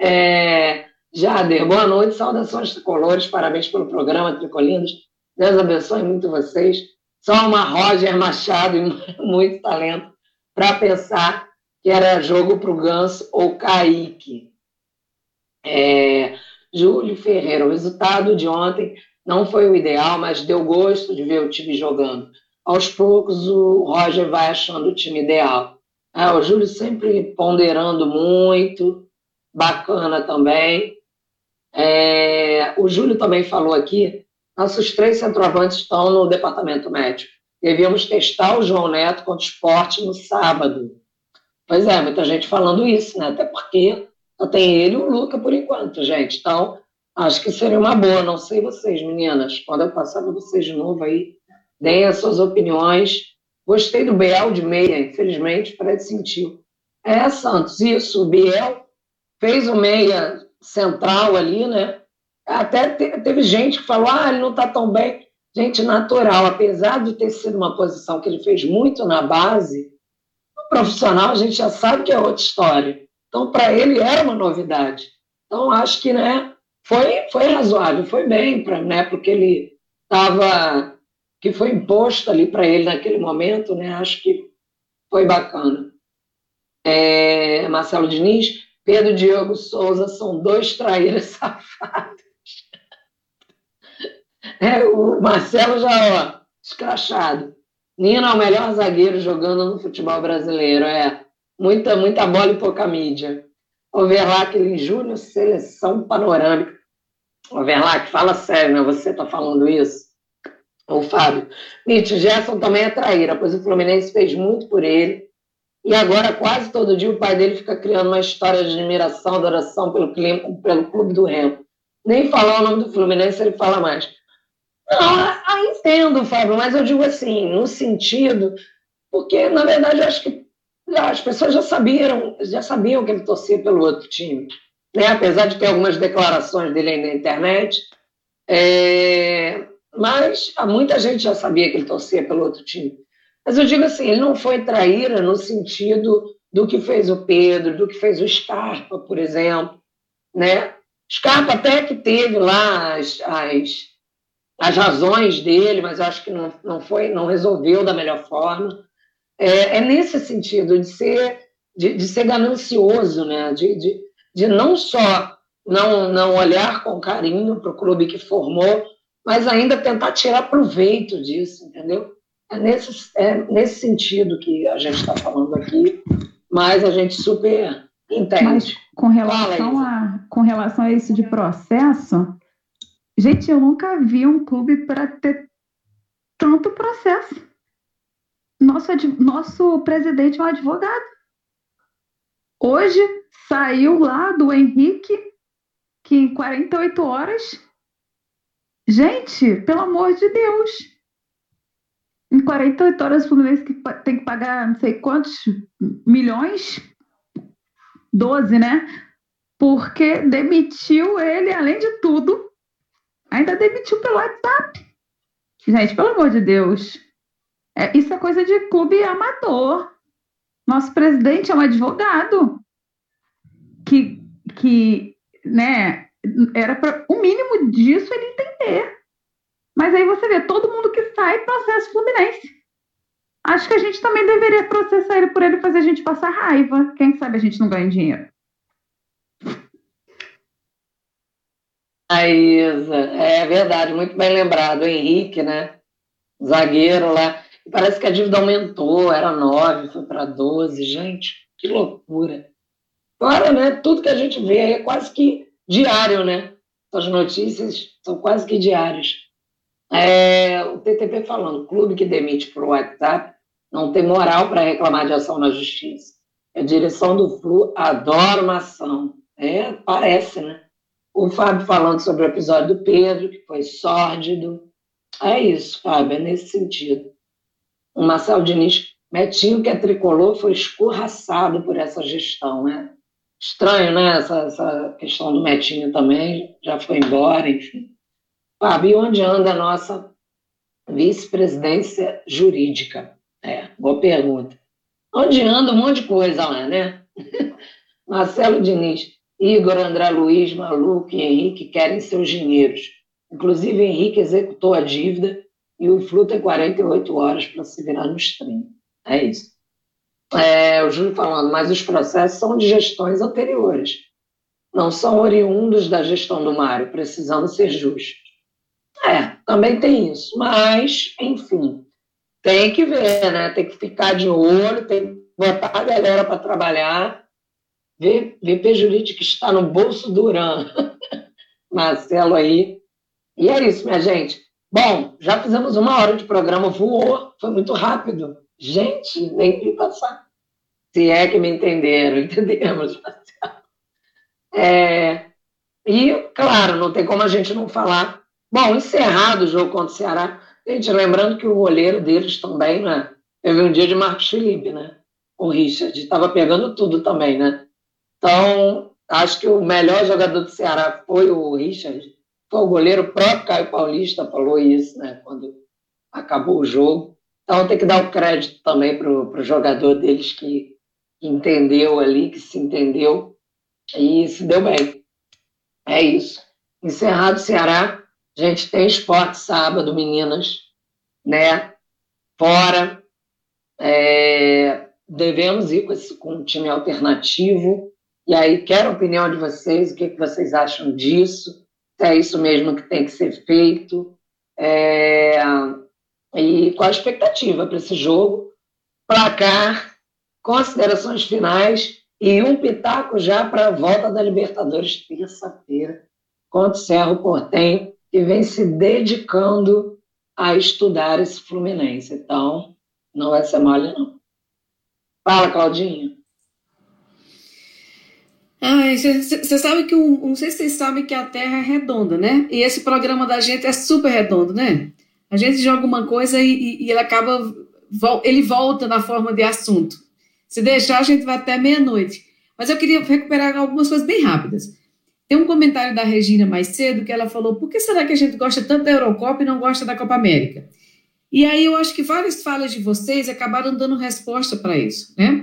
É... Jader, boa noite, saudações tricolores, parabéns pelo programa Tricolindos. Deus abençoe muito vocês. Só uma Roger Machado e muito talento para pensar que era jogo para o Ganso ou Kaique. É, Júlio Ferreira, o resultado de ontem não foi o ideal, mas deu gosto de ver o time jogando. Aos poucos, o Roger vai achando o time ideal. É, o Júlio sempre ponderando muito, bacana também. É, o Júlio também falou aqui, nossos três centroavantes estão no departamento médico. Devíamos testar o João Neto contra o esporte no sábado. Pois é, muita gente falando isso, né? Até porque só tem ele e o Luca por enquanto, gente. Então, acho que seria uma boa. Não sei vocês, meninas. Eu passar para vocês de novo aí, deem as suas opiniões. Gostei do Biel de meia, infelizmente, Fred sentiu. É, Santos, isso. O Biel fez o meia central ali, né? Até teve gente que falou, ah, ele não está tão bem. Gente, natural, apesar de ter sido uma posição que ele fez muito na base, profissional, a gente já sabe que é outra história. Então, para ele era uma novidade. Então, acho que né, foi, foi razoável, foi bem, pra, né, porque ele estava. que foi imposto ali para ele naquele momento, né, acho que foi bacana. É, Marcelo Diniz, Pedro Diogo Souza são dois traíras safados. É, o Marcelo já, ó, escrachado. Nino é o melhor zagueiro jogando no futebol brasileiro. É muita, muita bola e pouca mídia. Overlac em Júnior, seleção panorâmica. Overlac, fala sério, né? Você está falando isso? O Fábio. Nietzsche, Gerson também é traíra, pois o Fluminense fez muito por ele. E agora, quase todo dia, o pai dele fica criando uma história de admiração, adoração pelo, pelo clube do Remo. Nem falar o nome do Fluminense ele fala mais. Não, ah, entendo, Fábio, mas eu digo assim, no sentido, porque na verdade eu acho que as pessoas já sabiam, já sabiam que ele torcia pelo outro time, né? Apesar de ter algumas declarações dele aí na internet, é... mas muita gente já sabia que ele torcia pelo outro time. Mas eu digo assim, ele não foi traíra no sentido do que fez o Pedro, do que fez o Scarpa, por exemplo, né? Scarpa até que teve lá as, as as razões dele, mas acho que não, não foi, não resolveu da melhor forma. É, é nesse sentido de ser, de, de ser ganancioso, né? de, de, de não só não, não olhar com carinho para o clube que formou, mas ainda tentar tirar proveito disso, entendeu? É nesse, é nesse sentido que a gente está falando aqui, mas a gente super entende. Mas com relação, a, com relação a isso de processo, Gente, eu nunca vi um clube para ter tanto processo. Nosso, nosso presidente é um advogado. Hoje saiu lá do Henrique que em 48 horas. Gente, pelo amor de Deus. Em 48 horas o Fluminense tem que pagar não sei quantos milhões. 12, né? Porque demitiu ele, além de tudo, Ainda demitiu pelo WhatsApp. Gente, pelo amor de Deus. É, isso é coisa de clube amador. Nosso presidente é um advogado que, que né, era para o mínimo disso ele entender. Mas aí você vê todo mundo que sai processo Fluminense. Acho que a gente também deveria processar ele por ele fazer a gente passar raiva. Quem sabe a gente não ganha dinheiro. A Isa, é verdade, muito bem lembrado. O Henrique, né? Zagueiro lá. Parece que a dívida aumentou, era 9, foi para 12. Gente, que loucura. Agora, né? Tudo que a gente vê é quase que diário, né? As notícias são quase que diárias. É, o TTP falando, clube que demite por WhatsApp não tem moral para reclamar de ação na justiça. A direção do Flu adora uma ação. É, parece, né? O Fábio falando sobre o episódio do Pedro, que foi sórdido. É isso, Fábio, é nesse sentido. O Marcelo Diniz, Metinho, que é tricolor, foi escorraçado por essa gestão, né? Estranho, né? Essa, essa questão do Metinho também, já foi embora, enfim. Fábio, e onde anda a nossa vice-presidência jurídica? É, boa pergunta. Onde anda um monte de coisa lá, né? Marcelo Diniz, Igor, André Luiz, Maluco e Henrique querem seus dinheiros. Inclusive, Henrique executou a dívida e o Flu tem 48 horas para se virar nos 30. É isso. É, o Júlio falando, mas os processos são de gestões anteriores. Não são oriundos da gestão do Mário, precisando ser justos. É, também tem isso. Mas, enfim, tem que ver, né? Tem que ficar de olho, tem que botar a galera para trabalhar VP Jurídico está no bolso do Uran. Marcelo aí. E é isso, minha gente. Bom, já fizemos uma hora de programa, voou, foi muito rápido. Gente, nem que passar. Se é que me entenderam, entendemos. É, e, claro, não tem como a gente não falar. Bom, encerrado o jogo contra o Ceará. Gente, lembrando que o goleiro deles também, né? Teve um dia de Marcos Felipe, né? O Richard. Estava pegando tudo também, né? Então, acho que o melhor jogador do Ceará foi o Richard, foi o goleiro, próprio Caio Paulista falou isso, né, quando acabou o jogo. Então tem que dar o crédito também para o jogador deles que entendeu ali, que se entendeu e se deu bem. É isso. Encerrado o Ceará, a gente tem esporte sábado, meninas, né? Fora. É, devemos ir com, esse, com um time alternativo. E aí, quero a opinião de vocês, o que, que vocês acham disso, é isso mesmo que tem que ser feito. É, e qual a expectativa para esse jogo? Placar, considerações finais e um pitaco já para a volta da Libertadores terça-feira contra o Cerro Portenho, que vem se dedicando a estudar esse Fluminense. Então, não vai ser mole, não. Fala, Claudinha. Você sabe que, um, não sei se vocês sabem que a Terra é redonda, né? E esse programa da gente é super redondo, né? A gente joga uma coisa e, e, e ele acaba, ele volta na forma de assunto. Se deixar, a gente vai até meia-noite. Mas eu queria recuperar algumas coisas bem rápidas. Tem um comentário da Regina mais cedo que ela falou: por que será que a gente gosta tanto da Eurocopa e não gosta da Copa América? E aí eu acho que várias falas de vocês acabaram dando resposta para isso, né?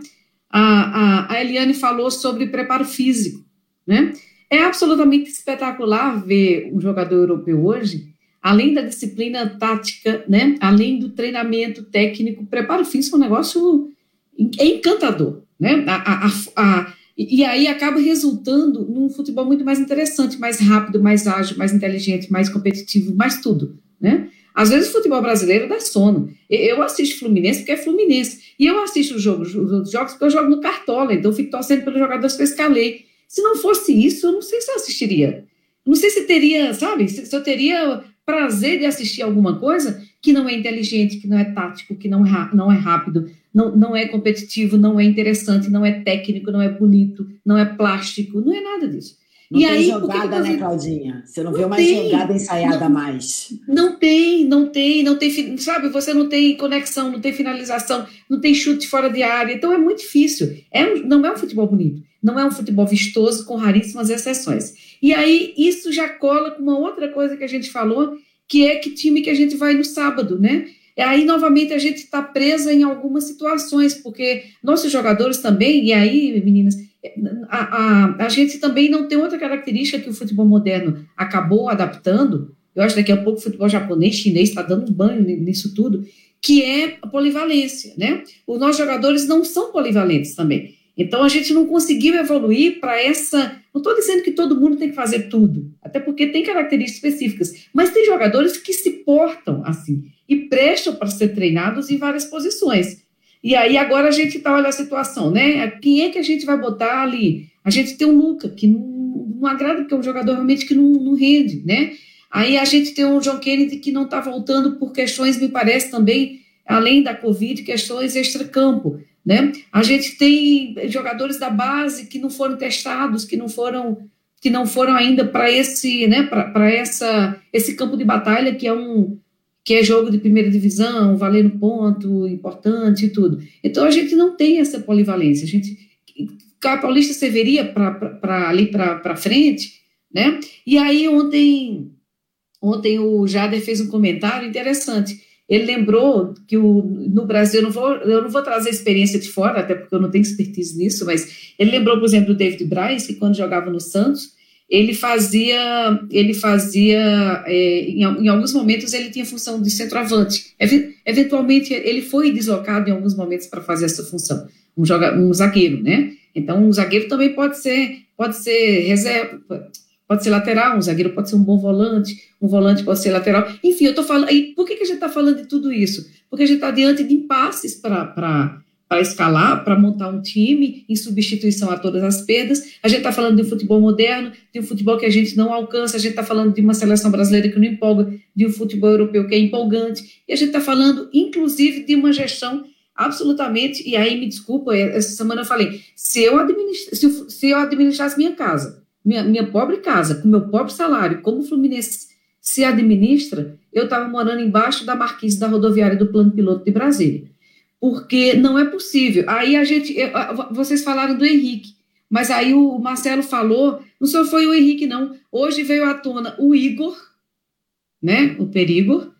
A, a, a Eliane falou sobre preparo físico, né? É absolutamente espetacular ver um jogador europeu hoje além da disciplina tática, né, além do treinamento técnico, preparo físico é um negócio encantador, né? A, a, a, e aí acaba resultando num futebol muito mais interessante, mais rápido, mais ágil, mais inteligente, mais competitivo, mais tudo, né? Às vezes o futebol brasileiro dá sono. Eu assisto Fluminense porque é Fluminense. E eu assisto os jogos, os jogos porque eu jogo no Cartola, então eu fico torcendo pelos jogadores que eu escalei. Se não fosse isso, eu não sei se eu assistiria. Não sei se teria, sabe, se eu teria prazer de assistir alguma coisa que não é inteligente, que não é tático, que não é, não é rápido, não, não é competitivo, não é interessante, não é técnico, não é bonito, não é plástico, não é nada disso. Não e tem aí, jogada, né, Claudinha? Você não, não vê uma tem, jogada ensaiada não, mais. Não tem, não tem, não tem, sabe? Você não tem conexão, não tem finalização, não tem chute fora de área, então é muito difícil. É, não é um futebol bonito, não é um futebol vistoso, com raríssimas exceções. E aí isso já cola com uma outra coisa que a gente falou, que é que time que a gente vai no sábado, né? E aí, novamente, a gente está presa em algumas situações, porque nossos jogadores também, e aí, meninas, a, a, a gente também não tem outra característica que o futebol moderno acabou adaptando, eu acho que daqui a pouco o futebol japonês, chinês está dando banho nisso tudo, que é a polivalência, né? Os nossos jogadores não são polivalentes também. Então a gente não conseguiu evoluir para essa. Não estou dizendo que todo mundo tem que fazer tudo, até porque tem características específicas, mas tem jogadores que se portam assim e prestam para ser treinados em várias posições. E aí agora a gente está, olha a situação, né? Quem é que a gente vai botar ali? A gente tem o Luca, que não, não agrada, porque é um jogador realmente que não, não rende, né? Aí a gente tem o John Kennedy que não está voltando por questões, me parece também, além da Covid, questões extra-campo. Né? A gente tem jogadores da base que não foram testados, que não foram que não foram ainda para esse, né, para essa esse campo de batalha que é um que é jogo de primeira divisão, valendo ponto, importante e tudo. Então a gente não tem essa polivalência. A gente a Paulista serviria para ali para frente, né? E aí ontem ontem o Jader fez um comentário interessante ele lembrou que o, no Brasil, eu não, vou, eu não vou trazer experiência de fora, até porque eu não tenho expertise nisso, mas ele lembrou, por exemplo, do David Braz, que quando jogava no Santos, ele fazia, ele fazia é, em, em, alguns momentos ele tinha função de centroavante. Eventualmente ele foi deslocado em alguns momentos para fazer essa função, um, joga, um zagueiro, né? Então um zagueiro também pode ser, pode ser reserva, pode ser lateral, um zagueiro pode ser um bom volante, um volante pode ser lateral. Enfim, eu estou falando. E por que, que a gente está falando de tudo isso? Porque a gente está diante de impasses para escalar, para montar um time em substituição a todas as perdas. A gente está falando de um futebol moderno, de um futebol que a gente não alcança, a gente está falando de uma seleção brasileira que não empolga, de um futebol europeu que é empolgante, e a gente está falando, inclusive, de uma gestão absolutamente, e aí me desculpa, essa semana eu falei, se eu, administra, se eu, se eu administrasse minha casa, minha, minha pobre casa, com meu pobre salário, como o Fluminense se administra, eu estava morando embaixo da marquise da rodoviária do Plano Piloto de Brasília. Porque não é possível. Aí a gente. Vocês falaram do Henrique, mas aí o Marcelo falou, não só foi o Henrique, não. Hoje veio à tona o Igor, né? O Perigor,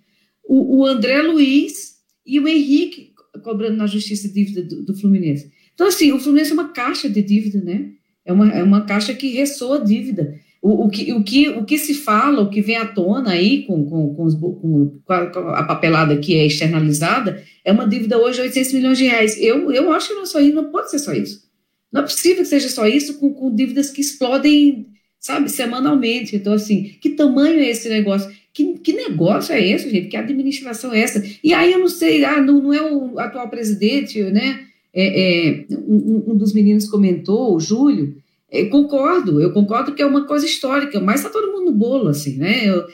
o, o André Luiz e o Henrique cobrando na justiça dívida do, do, Fluminense. Então, assim, o Fluminense é uma caixa de dívida, né? É uma, é uma caixa que ressoa dívida. O, o, que, o, que, o que se fala, o que vem à tona aí com, com, com, os, com, a, papelada que é externalizada, é uma dívida hoje de 800 milhões de reais. Eu, eu acho que não é só isso, não pode ser só isso. Não é possível que seja só isso com, com dívidas que explodem, sabe, semanalmente. Então, assim, que tamanho é esse negócio? Que, que negócio é esse, gente? Que administração é essa? E aí eu não sei, ah, não, não é o atual presidente, né? É, é, um, um dos meninos comentou, o Júlio, eu concordo, eu concordo que é uma coisa histórica, mas está todo mundo no bolo, assim, né? Eu,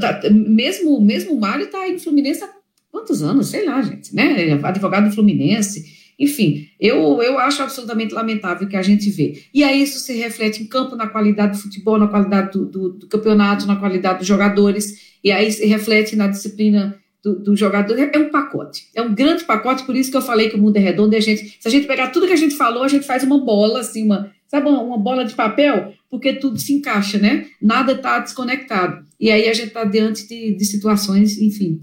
tá, mesmo, mesmo o Mário está aí no Fluminense há quantos anos? Sei lá, gente, né? É advogado do Fluminense. Enfim, eu, eu acho absolutamente lamentável o que a gente vê. E aí isso se reflete em campo, na qualidade do futebol, na qualidade do, do, do campeonato, na qualidade dos jogadores, e aí se reflete na disciplina do, do, jogador. É um pacote, é um grande pacote, por isso que eu falei que o mundo é redondo. E a gente, se a gente pegar tudo que a gente falou, a gente faz uma bola, assim, uma, sabe, uma, bola de papel, porque tudo se encaixa, né? Nada está desconectado. E aí a gente está diante de, de situações, enfim,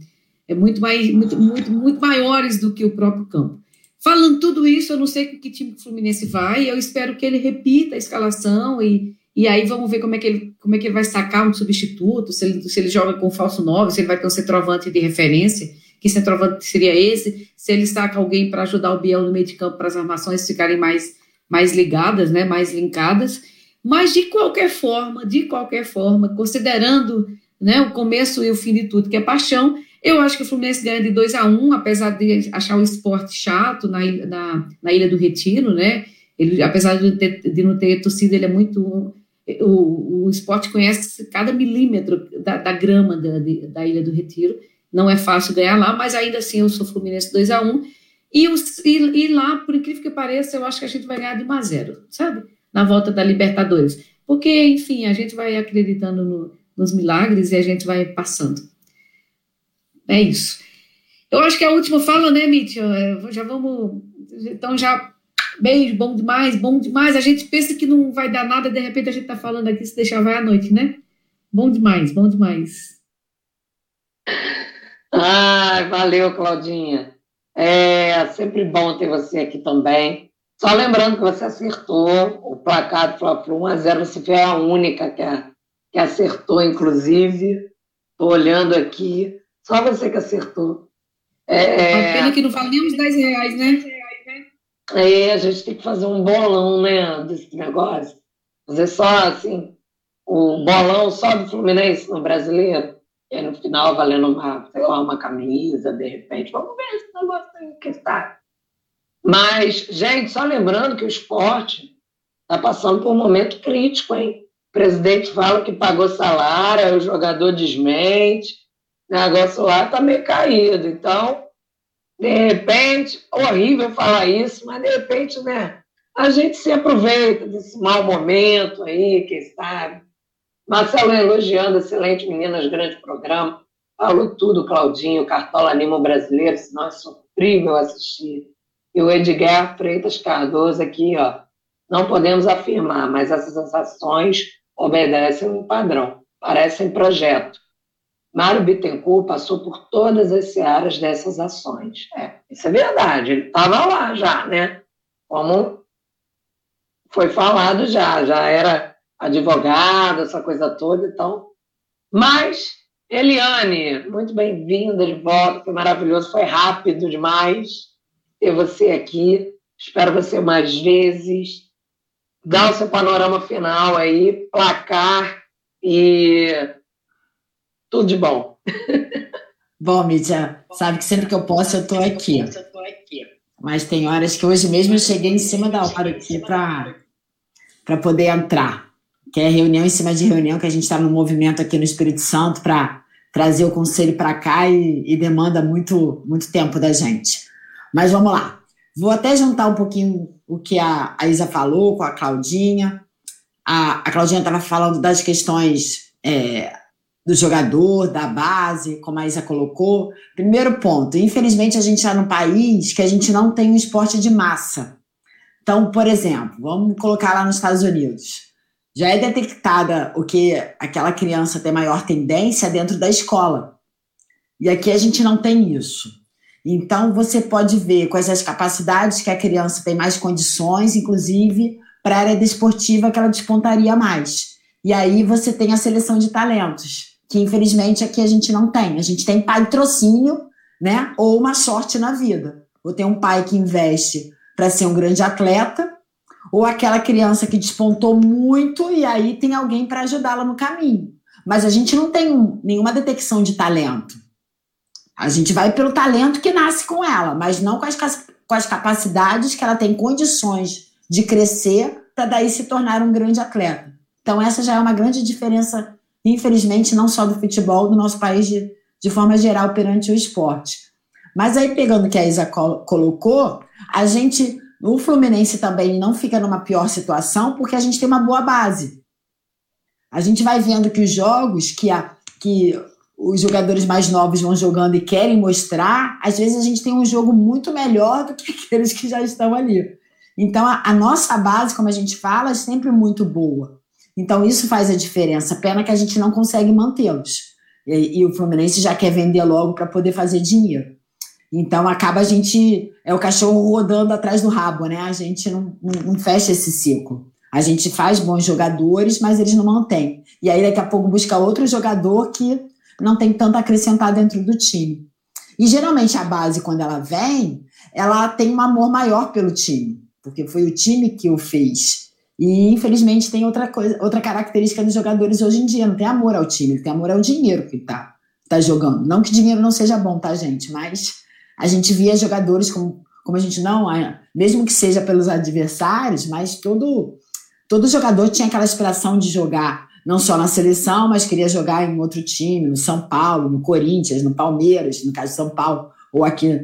é muito, mais, muito, muito, muito maiores do que o próprio campo. Falando tudo isso, eu não sei com que time o Fluminense vai, eu espero que ele repita a escalação e, e aí vamos ver como é que ele, como é que ele vai sacar um substituto, se ele, se ele joga com falso 9, se ele vai ter um centroavante de referência, que centroavante seria esse, se ele saca alguém para ajudar o Biel no meio de campo para as armações ficarem mais mais ligadas, né, mais linkadas, mas de qualquer forma, de qualquer forma, considerando né, o começo e o fim de tudo, que é paixão, eu acho que o Fluminense ganha de 2 a 1 um, apesar de achar o esporte chato na, na, na Ilha do Retiro, né? Ele, apesar de, ter, de não ter torcida, ele é muito. O, o esporte conhece cada milímetro da, da grama da, da Ilha do Retiro. Não é fácil ganhar lá, mas ainda assim eu sou Fluminense 2 a 1 um, e, os, e, e, lá, por incrível que pareça, eu acho que a gente vai ganhar de 1 a 0, sabe? Na volta da Libertadores. Porque, enfim, a gente vai acreditando no, nos milagres e a gente vai passando. É isso. Eu acho que a última fala, né, Mitchell? É, já vamos. Então, já. Beijo, bom demais, bom demais. A gente pensa que não vai dar nada, de repente a gente tá falando aqui, se deixar vai à noite, né? Bom demais, bom demais. Ai, valeu, Claudinha. É sempre bom ter você aqui também. Só lembrando que você acertou o placar do Fla-Flu 1x0, você foi a única que, que acertou, inclusive. Estou olhando aqui, só você que acertou. É, é pena que não vale nem uns 10 reais, né? É, a gente tem que fazer um bolão, né, desse negócio. Fazer só, assim, o bolão só do Fluminense no brasileiro. Aí, no final, valendo uma, sei lá, uma camisa, de repente. Vamos ver esse negócio aí que está. Mas, gente, só lembrando que o esporte está passando por um momento crítico, hein? O presidente fala que pagou salário, o jogador desmente, o negócio lá está meio caído. Então, de repente, horrível falar isso, mas de repente, né? A gente se aproveita desse mau momento aí, quem sabe, Marcelo elogiando, excelente meninas, grande programa. Falou tudo, Claudinho, Cartola Anima o Brasileiro, senão é sofrível assistir. E o Edgar Freitas Cardoso aqui, ó. Não podemos afirmar, mas essas ações obedecem um padrão, parecem projeto. Mário Bittencourt passou por todas as áreas dessas ações. É, isso é verdade, ele estava lá já, né? Como foi falado já, já era advogado, essa coisa toda, então. Mas, Eliane, muito bem-vinda de volta, foi maravilhoso, foi rápido demais ter você aqui. Espero você mais vezes. Dá o seu panorama final aí, placar e tudo de bom. Bom, Mídia, sabe que sempre que eu posso eu estou aqui. Mas tem horas que hoje mesmo eu cheguei em cima da hora aqui para poder entrar que é reunião em cima de reunião, que a gente está no movimento aqui no Espírito Santo para trazer o conselho para cá e, e, demanda muito, muito tempo da gente. Mas vamos lá. Vou até juntar um pouquinho o que a, a Isa falou com a Claudinha. A, a Claudinha estava falando das questões é, do jogador, da base, como a Isa colocou. Primeiro ponto, infelizmente a gente está num país que a gente não tem um esporte de massa. Então, por exemplo, vamos colocar lá nos Estados Unidos já é detectada o que aquela criança tem maior tendência dentro da escola. E aqui a gente não tem isso. Então, você pode ver quais as capacidades que a criança tem mais condições, inclusive para a área desportiva que ela despontaria mais. E aí você tem a seleção de talentos, que infelizmente aqui a gente não tem. A gente tem patrocínio, né? Ou uma sorte na vida. Ou tem um pai que investe para ser um grande atleta, ou aquela criança que despontou muito e aí tem alguém para ajudá-la no caminho. Mas a gente não tem nenhuma detecção de talento. A gente vai pelo talento que nasce com ela, mas não com as, com as capacidades que ela tem condições de crescer para daí se tornar um grande atleta. Então, essa já é uma grande diferença, infelizmente, não só do futebol, do nosso país de, de forma geral perante o esporte. Mas aí, pegando o que a Isa colocou, a gente, o Fluminense também não fica numa pior situação porque a gente tem uma boa base. A gente vai vendo que os jogos que, a, que os jogadores mais novos vão jogando e querem mostrar, às vezes a gente tem um jogo muito melhor do que aqueles que já estão ali. Então, a, a nossa base, como a gente fala, é sempre muito boa. Então, isso faz a diferença. Pena que a gente não consegue mantê-los. E, e, o Fluminense já quer vender logo para poder fazer dinheiro. Então, acaba a gente. É o cachorro rodando atrás do rabo, né? A gente não, não, não fecha esse ciclo. A gente faz bons jogadores, mas eles não mantêm. E aí, daqui a pouco, busca outro jogador que não tem tanto a acrescentar dentro do time. E geralmente a base, quando ela vem, ela tem um amor maior pelo time, porque foi o time que o fez. E infelizmente tem outra coisa, outra característica dos jogadores hoje em dia, não tem amor ao time, tem amor ao dinheiro que tá, tá jogando. Não que dinheiro não seja bom, tá, gente? Mas a gente via jogadores como, como a gente não, mesmo que seja pelos adversários, mas todo, todo jogador tinha aquela aspiração de jogar não só na seleção, mas queria jogar em outro time, no São Paulo, no Corinthians, no Palmeiras, no caso de São Paulo, ou aqui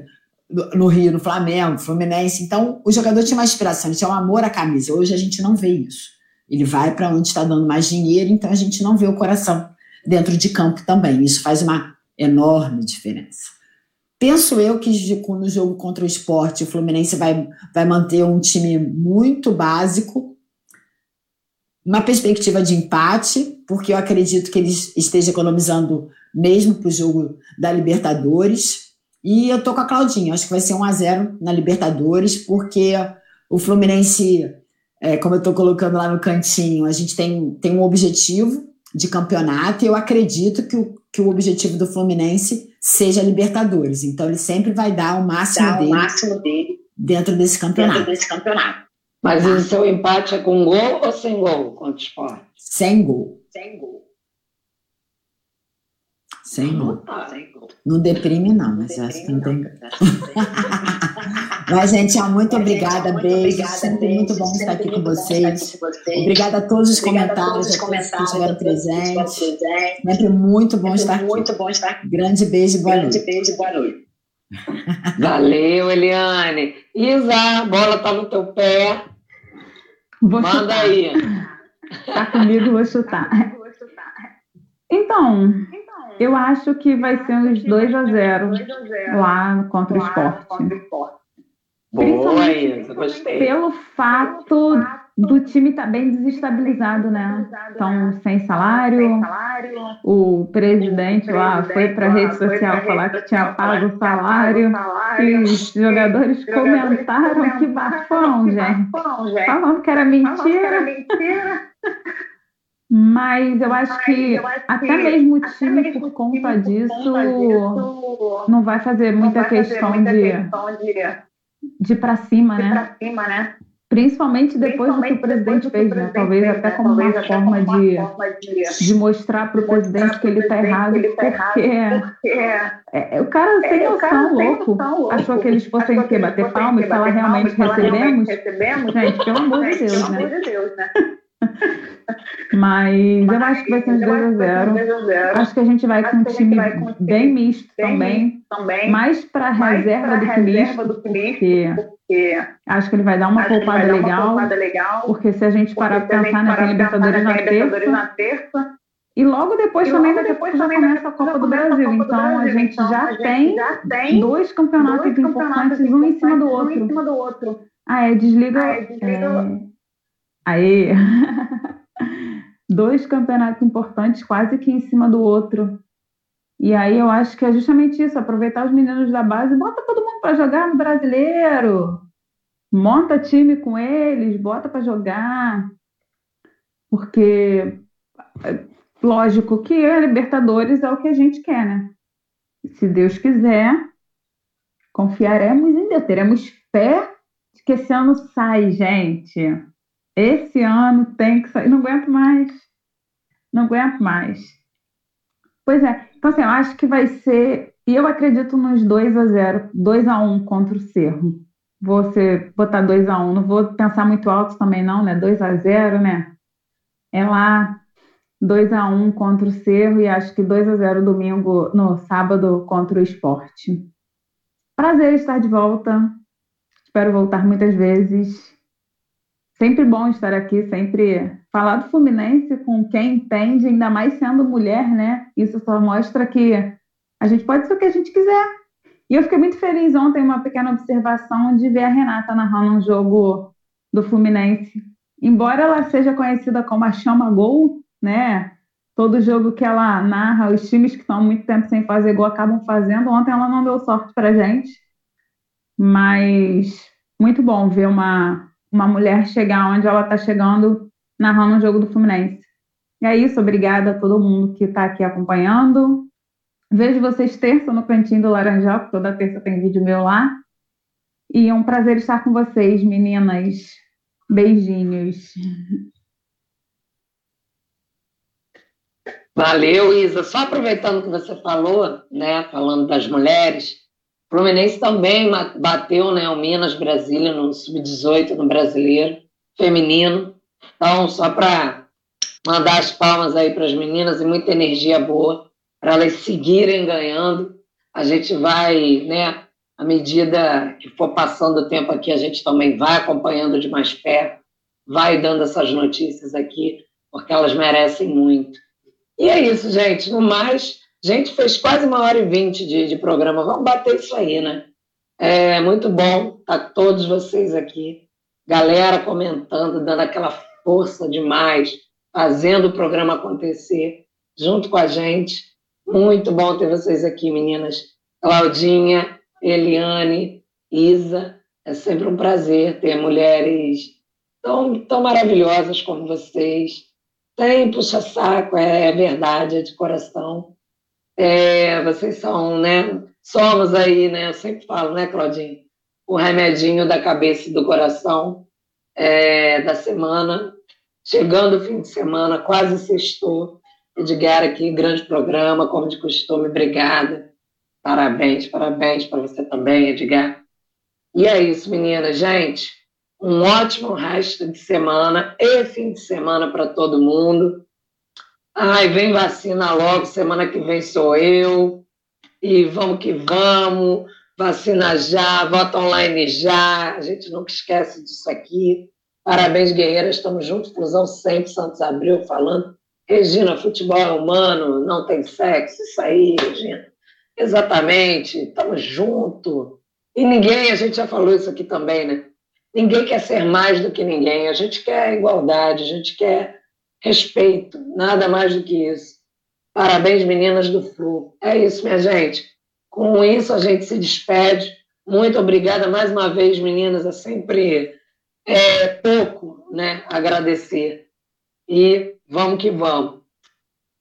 no Rio, no Flamengo, Fluminense. Então, o jogador tinha uma inspiração, tinha um amor à camisa. Hoje a gente não vê isso. Ele vai para onde está dando mais dinheiro, então a gente não vê o coração dentro de campo também. Isso faz uma enorme diferença. Penso eu que no jogo contra o esporte, o Fluminense vai, vai manter um time muito básico, uma perspectiva de empate, porque eu acredito que ele esteja economizando mesmo para o jogo da Libertadores. E eu tô com a Claudinha, acho que vai ser 1 a 0 na Libertadores, porque o Fluminense, é, como eu estou colocando lá no cantinho, a gente tem, tem um objetivo de campeonato e eu acredito que o, que o objetivo do Fluminense seja Libertadores. Então ele sempre vai dar o máximo, dar dele, o máximo dele dentro desse campeonato. Dentro desse campeonato. Mas o seu empate é com gol ou sem gol contra o esporte? Sem gol. Sem gol. Sem gol. Não deprime, não, mas acho que não tem. Mas, gente, muito obrigada, beijo. Sempre muito bom estar aqui com vocês. Obrigada a todos os comentários, a todos que estiveram presentes. Sempre muito bom estar aqui. Muito bom estar aqui. Grande beijo e boa noite. Grande beijo boa noite. Valeu, Eliane. Isa, a bola está no teu pé. Vou Manda chutar. aí. Tá comigo, vou chutar. Então, eu acho que vai ser uns 2 a 0 lá contra o esporte. Boa, gostei. Pelo fato do time estar tá bem desestabilizado, né? Estão sem salário. O presidente lá foi para a rede social falar que tinha pago o salário. E os jogadores comentaram que bafão, gente. Falando que era mentira. Mas eu acho que até mesmo o time, por conta disso, não vai fazer muita questão de, de para cima, né? Principalmente depois do que o presidente fez, né? Talvez até como uma forma de, de mostrar para o presidente que ele está errado, porque é, o cara sem noção, louco, achou que eles fossem que bater palma e falar realmente recebemos. Gente, pelo amor de Deus, né? Mas, eu acho que vai ser uns 2 a 0. Acho que a gente vai com um time bem misto também, mais para reserva do que misto, porque acho que ele vai dar uma poupada legal, porque se a gente parar para pensar na Libertadores na terça, e logo depois e também, logo depois também começa a Copa do Brasil. Então, Brasil. a gente então, já, a gente tem já tem dois campeonatos, dois campeonatos importantes, um em cima do outro. Um cima do outro. Ah, é, desliga. Ah, é, desliga. É... Aí. dois campeonatos importantes quase que em cima do outro. E aí eu acho que é justamente isso, aproveitar os meninos da base, bota todo mundo para jogar no brasileiro, monta time com eles, bota para jogar, porque lógico que a Libertadores é o que a gente quer, né? Se Deus quiser, confiaremos em Deus, teremos fé de que esse ano sai, gente. Esse ano tem que sair. Não aguento mais. Não aguento mais. Pois é. Então, assim, eu acho que vai ser. E eu acredito nos 2 a 0 2 a 1 contra o Cerro. Ser, botar 2 a 1 Não vou pensar muito alto também, não, né? 2 a 0 né? É lá 2 a 1 contra o Cerro e acho que 2 a 0 domingo, no sábado, contra o esporte. Prazer estar de volta. Espero voltar muitas vezes. Sempre bom estar aqui, sempre falar do Fluminense com quem entende, ainda mais sendo mulher, né? Isso só mostra que a gente pode ser o que a gente quiser. E eu fiquei muito feliz ontem, uma pequena observação, de ver a Renata narrando um jogo do Fluminense. Embora ela seja conhecida como a Chama Gol, né? Todo jogo que ela narra, os times que estão muito tempo sem fazer gol acabam fazendo. Ontem ela não deu sorte pra gente, mas muito bom ver uma uma mulher chegar onde ela está chegando narrando o jogo do Fluminense. E é isso, obrigada a todo mundo que está aqui acompanhando. Vejo vocês terça no Cantinho do Laranjal, toda terça tem vídeo meu lá. E é um prazer estar com vocês, meninas. Beijinhos. Valeu, Isa. Só aproveitando que você falou, né, falando das mulheres, Fluminense também bateu né, o Minas Brasília no Sub-18 no Brasileiro, feminino. Então, só para mandar as palmas aí para as meninas e muita energia boa para elas seguirem ganhando. A gente vai, né, à medida que for passando o tempo aqui, a gente também vai acompanhando de mais perto, vai dando essas notícias aqui, porque elas merecem muito. E é isso, gente. No mais, Gente, fez quase uma hora e vinte de, de programa. Vamos bater isso aí, né? É muito bom estar todos vocês aqui. Galera comentando, dando aquela força demais, fazendo o programa acontecer junto com a gente. Muito bom ter vocês aqui, meninas. Claudinha, Eliane, Isa. É sempre um prazer ter mulheres tão, tão maravilhosas como vocês. Tem puxa-saco, é, é verdade, é de coração. É, vocês são, né? Somos aí, né? Eu sempre falo, né, Claudinho? O remedinho da cabeça e do coração é, da semana. Chegando o fim de semana, quase sextou. Edgar aqui, grande programa, como de costume, obrigada. Parabéns, parabéns para você também, Edgar. E é isso, meninas. Gente, um ótimo resto de semana e fim de semana para todo mundo. Ai, vem vacina logo, semana que vem sou eu. E vamos que vamos, vacina já, voto online já. A gente nunca esquece disso aqui. Parabéns, guerreiras, estamos juntos, Fusão sempre, Santos Abril falando. Regina, futebol é humano, não tem sexo, isso aí, Regina. Exatamente, estamos juntos. E ninguém, a gente já falou isso aqui também, né? Ninguém quer ser mais do que ninguém, a gente quer igualdade, a gente quer respeito, nada mais do que isso. Parabéns, meninas do Flu. É isso, minha gente. Com isso, a gente se despede. Muito obrigada mais uma vez, meninas. É sempre é, pouco né, agradecer. E vamos que vamos.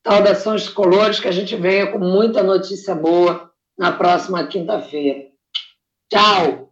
Saudações colores, que a gente venha com muita notícia boa na próxima quinta-feira. Tchau!